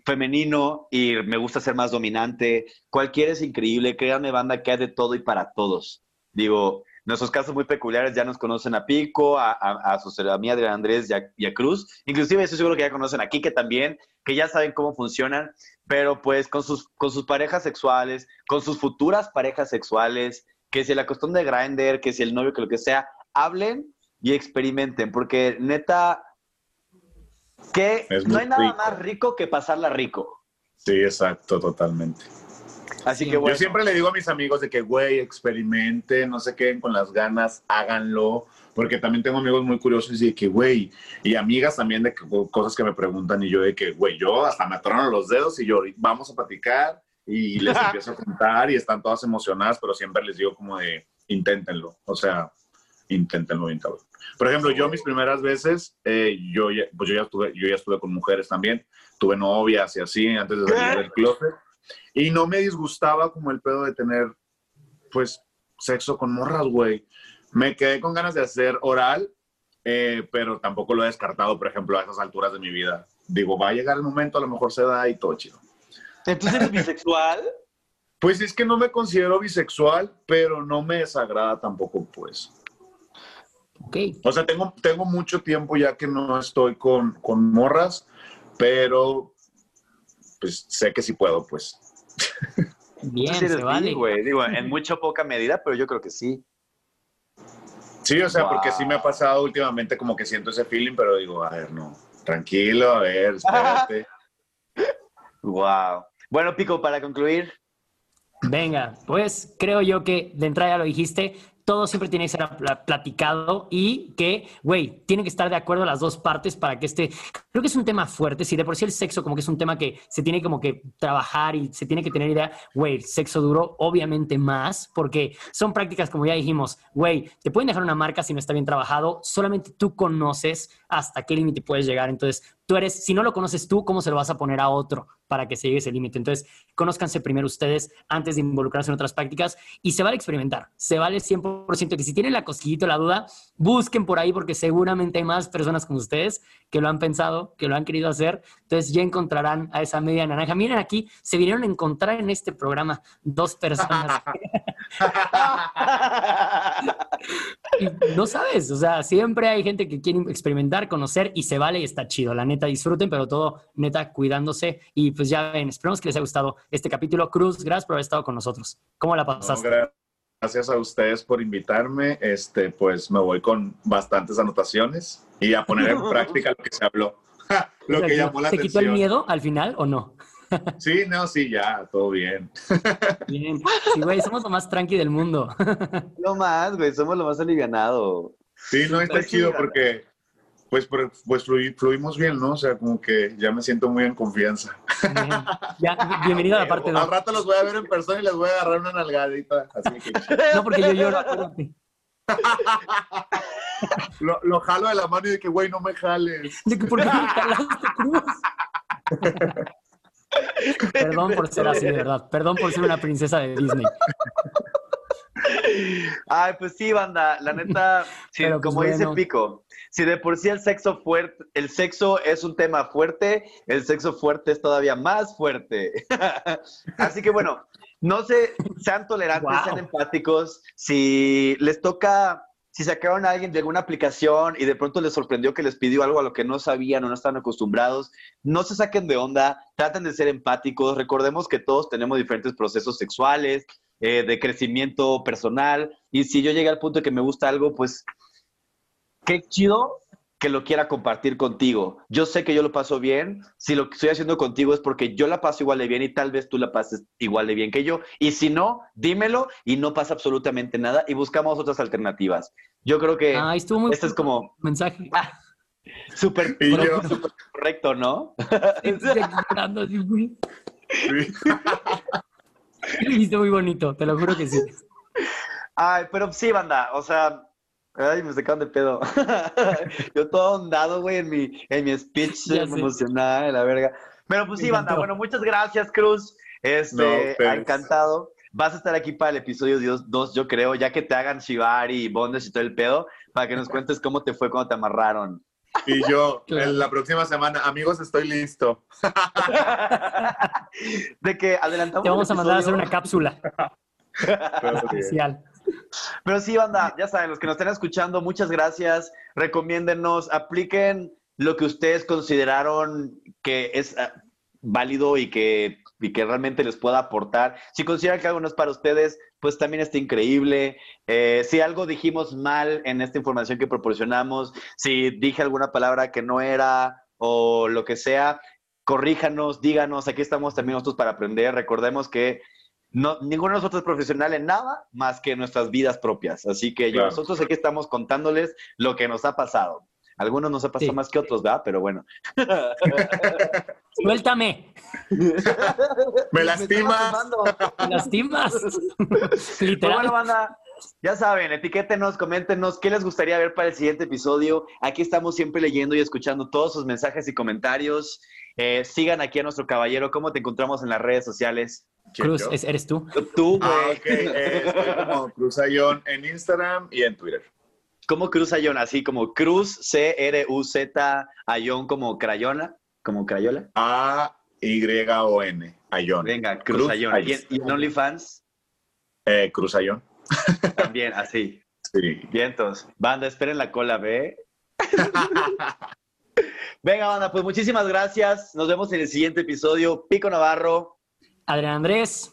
femenino y me gusta ser más dominante? Cualquiera es increíble, créanme, banda, que hay de todo y para todos. Digo, nuestros casos muy peculiares ya nos conocen a Pico, a, a, a, su, a mí, Adrián Andrés y a, y a Cruz. Inclusive estoy seguro que ya conocen a Kike también, que ya saben cómo funcionan, pero pues con sus, con sus parejas sexuales, con sus futuras parejas sexuales, que si la cuestión de Grindr, que si el novio, que lo que sea, hablen y experimenten, porque neta, que no hay nada rico. más rico que pasarla rico. Sí, exacto, totalmente. Así que bueno. Yo siempre le digo a mis amigos de que, güey, experimenten, no se queden con las ganas, háganlo, porque también tengo amigos muy curiosos y de que, güey, y amigas también de que, cosas que me preguntan y yo de que, güey, yo hasta me atronan los dedos y yo, vamos a platicar y les empiezo a contar y están todas emocionadas, pero siempre les digo como de, inténtenlo, o sea, inténtenlo cabrón. Por ejemplo, yo mis primeras veces, eh, yo, ya, pues yo, ya estuve, yo ya estuve con mujeres también, tuve novias y así antes de salir del closet. Y no me disgustaba como el pedo de tener, pues, sexo con morras, güey. Me quedé con ganas de hacer oral, eh, pero tampoco lo he descartado, por ejemplo, a esas alturas de mi vida. Digo, va a llegar el momento, a lo mejor se da y todo chido. Entonces, ¿eres bisexual? Pues es que no me considero bisexual, pero no me desagrada tampoco, pues. Ok. O sea, tengo, tengo mucho tiempo ya que no estoy con, con morras, pero pues sé que sí puedo, pues. Bien, Tú sí eres se vale. bi, güey. Digo, en mucho poca medida, pero yo creo que sí. Sí, o sea, Wow. porque sí me ha pasado últimamente como que siento ese feeling, pero digo, a ver, no, tranquilo, a ver, espérate. Wow. Bueno, Pico, para concluir, Venga, pues creo yo que de entrada ya lo dijiste, todo siempre tiene que ser pla- platicado y que, güey, tienen que estar de acuerdo las dos partes para que este, creo que es un tema fuerte, si de por sí el sexo como que es un tema que se tiene como que trabajar y se tiene que tener idea, güey, sexo duro obviamente más, porque son prácticas como ya dijimos, güey, te pueden dejar una marca si no está bien trabajado, solamente tú conoces hasta qué límite puedes llegar, entonces tú eres, si no lo conoces tú, ¿cómo se lo vas a poner a otro para que se llegue ese límite? Entonces, conózcanse primero ustedes antes de involucrarse en otras prácticas y se vale experimentar, se vale 100% que si tienen la cosquillita la duda, busquen por ahí porque seguramente hay más personas como ustedes que lo han pensado, que lo han querido hacer, entonces ya encontrarán a esa media naranja. Miren aquí, se vinieron a encontrar en este programa dos personas. y no sabes, o sea, siempre hay gente que quiere experimentar, conocer y se vale y está chido. La neta, disfruten, pero todo neta cuidándose. Y pues ya ven, esperemos que les haya gustado este capítulo. Cruz, gracias por haber estado con nosotros. ¿Cómo la pasaste? No, gracias a ustedes por invitarme. Este, pues me voy con bastantes anotaciones y a poner en práctica lo que se habló. lo que llamó la ¿Te atención. quitó el miedo al final o no? Sí, no, sí, ya, todo bien. Bien. Sí, güey, somos lo más tranqui del mundo. No más, güey, somos lo más alivianado. Sí, no, está Pues chido porque pues, por- pues flui- fluimos bien, ¿no? O sea, como que ya me siento muy en confianza. Bien. Ya, bienvenido a la parte Al 2. rato los voy a ver en persona y les voy a agarrar una nalgadita. Así que No, porque yo lloro, acuérdate. lo, lo jalo de la mano y de que, güey, no me jales. De que, ¿Por qué me jalaste, Cruz? Perdón por ser así, de verdad. Perdón por ser una princesa de Disney. Ay, pues sí, banda, la neta, sí, pues, como dice bueno. Pico, si de por sí el sexo fuerte, el sexo es un tema fuerte, el sexo fuerte es todavía más fuerte. Así que bueno, no sé, sean tolerantes, Wow. sean empáticos, si les toca, si sacaron a alguien de alguna aplicación y de pronto les sorprendió que les pidió algo a lo que no sabían o no estaban acostumbrados, no se saquen de onda, traten de ser empáticos, recordemos que todos tenemos diferentes procesos sexuales, eh, de crecimiento personal. Y si yo llegué al punto de que me gusta algo, pues qué chido que lo quiera compartir contigo. Yo sé que yo lo paso bien. Si lo que estoy haciendo contigo es porque yo la paso igual de bien y tal vez tú la pases igual de bien que yo. Y si no, dímelo y no pasa absolutamente nada y buscamos otras alternativas. Yo creo que Ay, estuvo muy esto es como mensaje. yo- súper correcto, ¿no? Güey. Lo hiciste muy bonito, te lo juro que sí. Ay, pero sí, banda, o sea, ay, me sacaron de pedo. Yo todo ondado, güey, en mi, en mi speech emocionada, la verga. Pero pues sí, banda, bueno, muchas gracias, Cruz. No, Este, ustedes. encantado. Vas a estar aquí para el episodio 2, yo creo, ya que te hagan Shibari y Bondes y todo el pedo, para que nos cuentes cómo te fue cuando te amarraron. Y yo, Claro. en la próxima semana, amigos, estoy listo. De que adelantamos Te vamos el a mandar a hacer una cápsula especial. Pero sí, banda, ya saben, los que nos estén escuchando, muchas gracias. Recomiéndennos, apliquen lo que ustedes consideraron que es ah, válido y que, y que realmente les pueda aportar. Si consideran que algo no es para ustedes, pues también está increíble. Eh, si algo dijimos mal en esta información que proporcionamos, si dije alguna palabra que no era o lo que sea, corríjanos, díganos, aquí estamos también nosotros para aprender. Recordemos que no, ninguno de nosotros es profesional en nada más que nuestras vidas propias. Así que Claro. nosotros aquí estamos contándoles lo que nos ha pasado. Algunos nos ha pasado Sí. más que otros, ¿verdad? Pero bueno. Suéltame, Me lastimas. me lastimas. Literal. bueno, banda, ya saben, etiquétenos, coméntenos qué les gustaría ver para el siguiente episodio. Aquí estamos siempre leyendo y escuchando todos sus mensajes y comentarios. Eh, sigan aquí a nuestro caballero. ¿Cómo te encontramos en las redes sociales? ¿Quién, Cruz, ¿eres tú? Tú, güey. Ah, ok. eh, estoy como Cruz Ayón en Instagram y en Twitter. ¿Cómo Cruz Ayón? Así como Cruz, C-R-U-Z, Ayón como Crayona, como Crayola. A-Y-O-N. Ayón. Venga, Cruz, Cruz Ayón. Ayón. Y en, y en OnlyFans Eh, Cruz Ayón. También, así. Sí. Vientos. Banda, esperen la cola, ¿ve? Venga, banda, pues muchísimas gracias. Nos vemos en el siguiente episodio. Pico Navarro Adrián Andrés.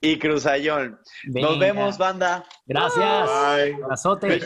y Cruzayón. Nos vemos, banda. Gracias. Bye. Abrazote.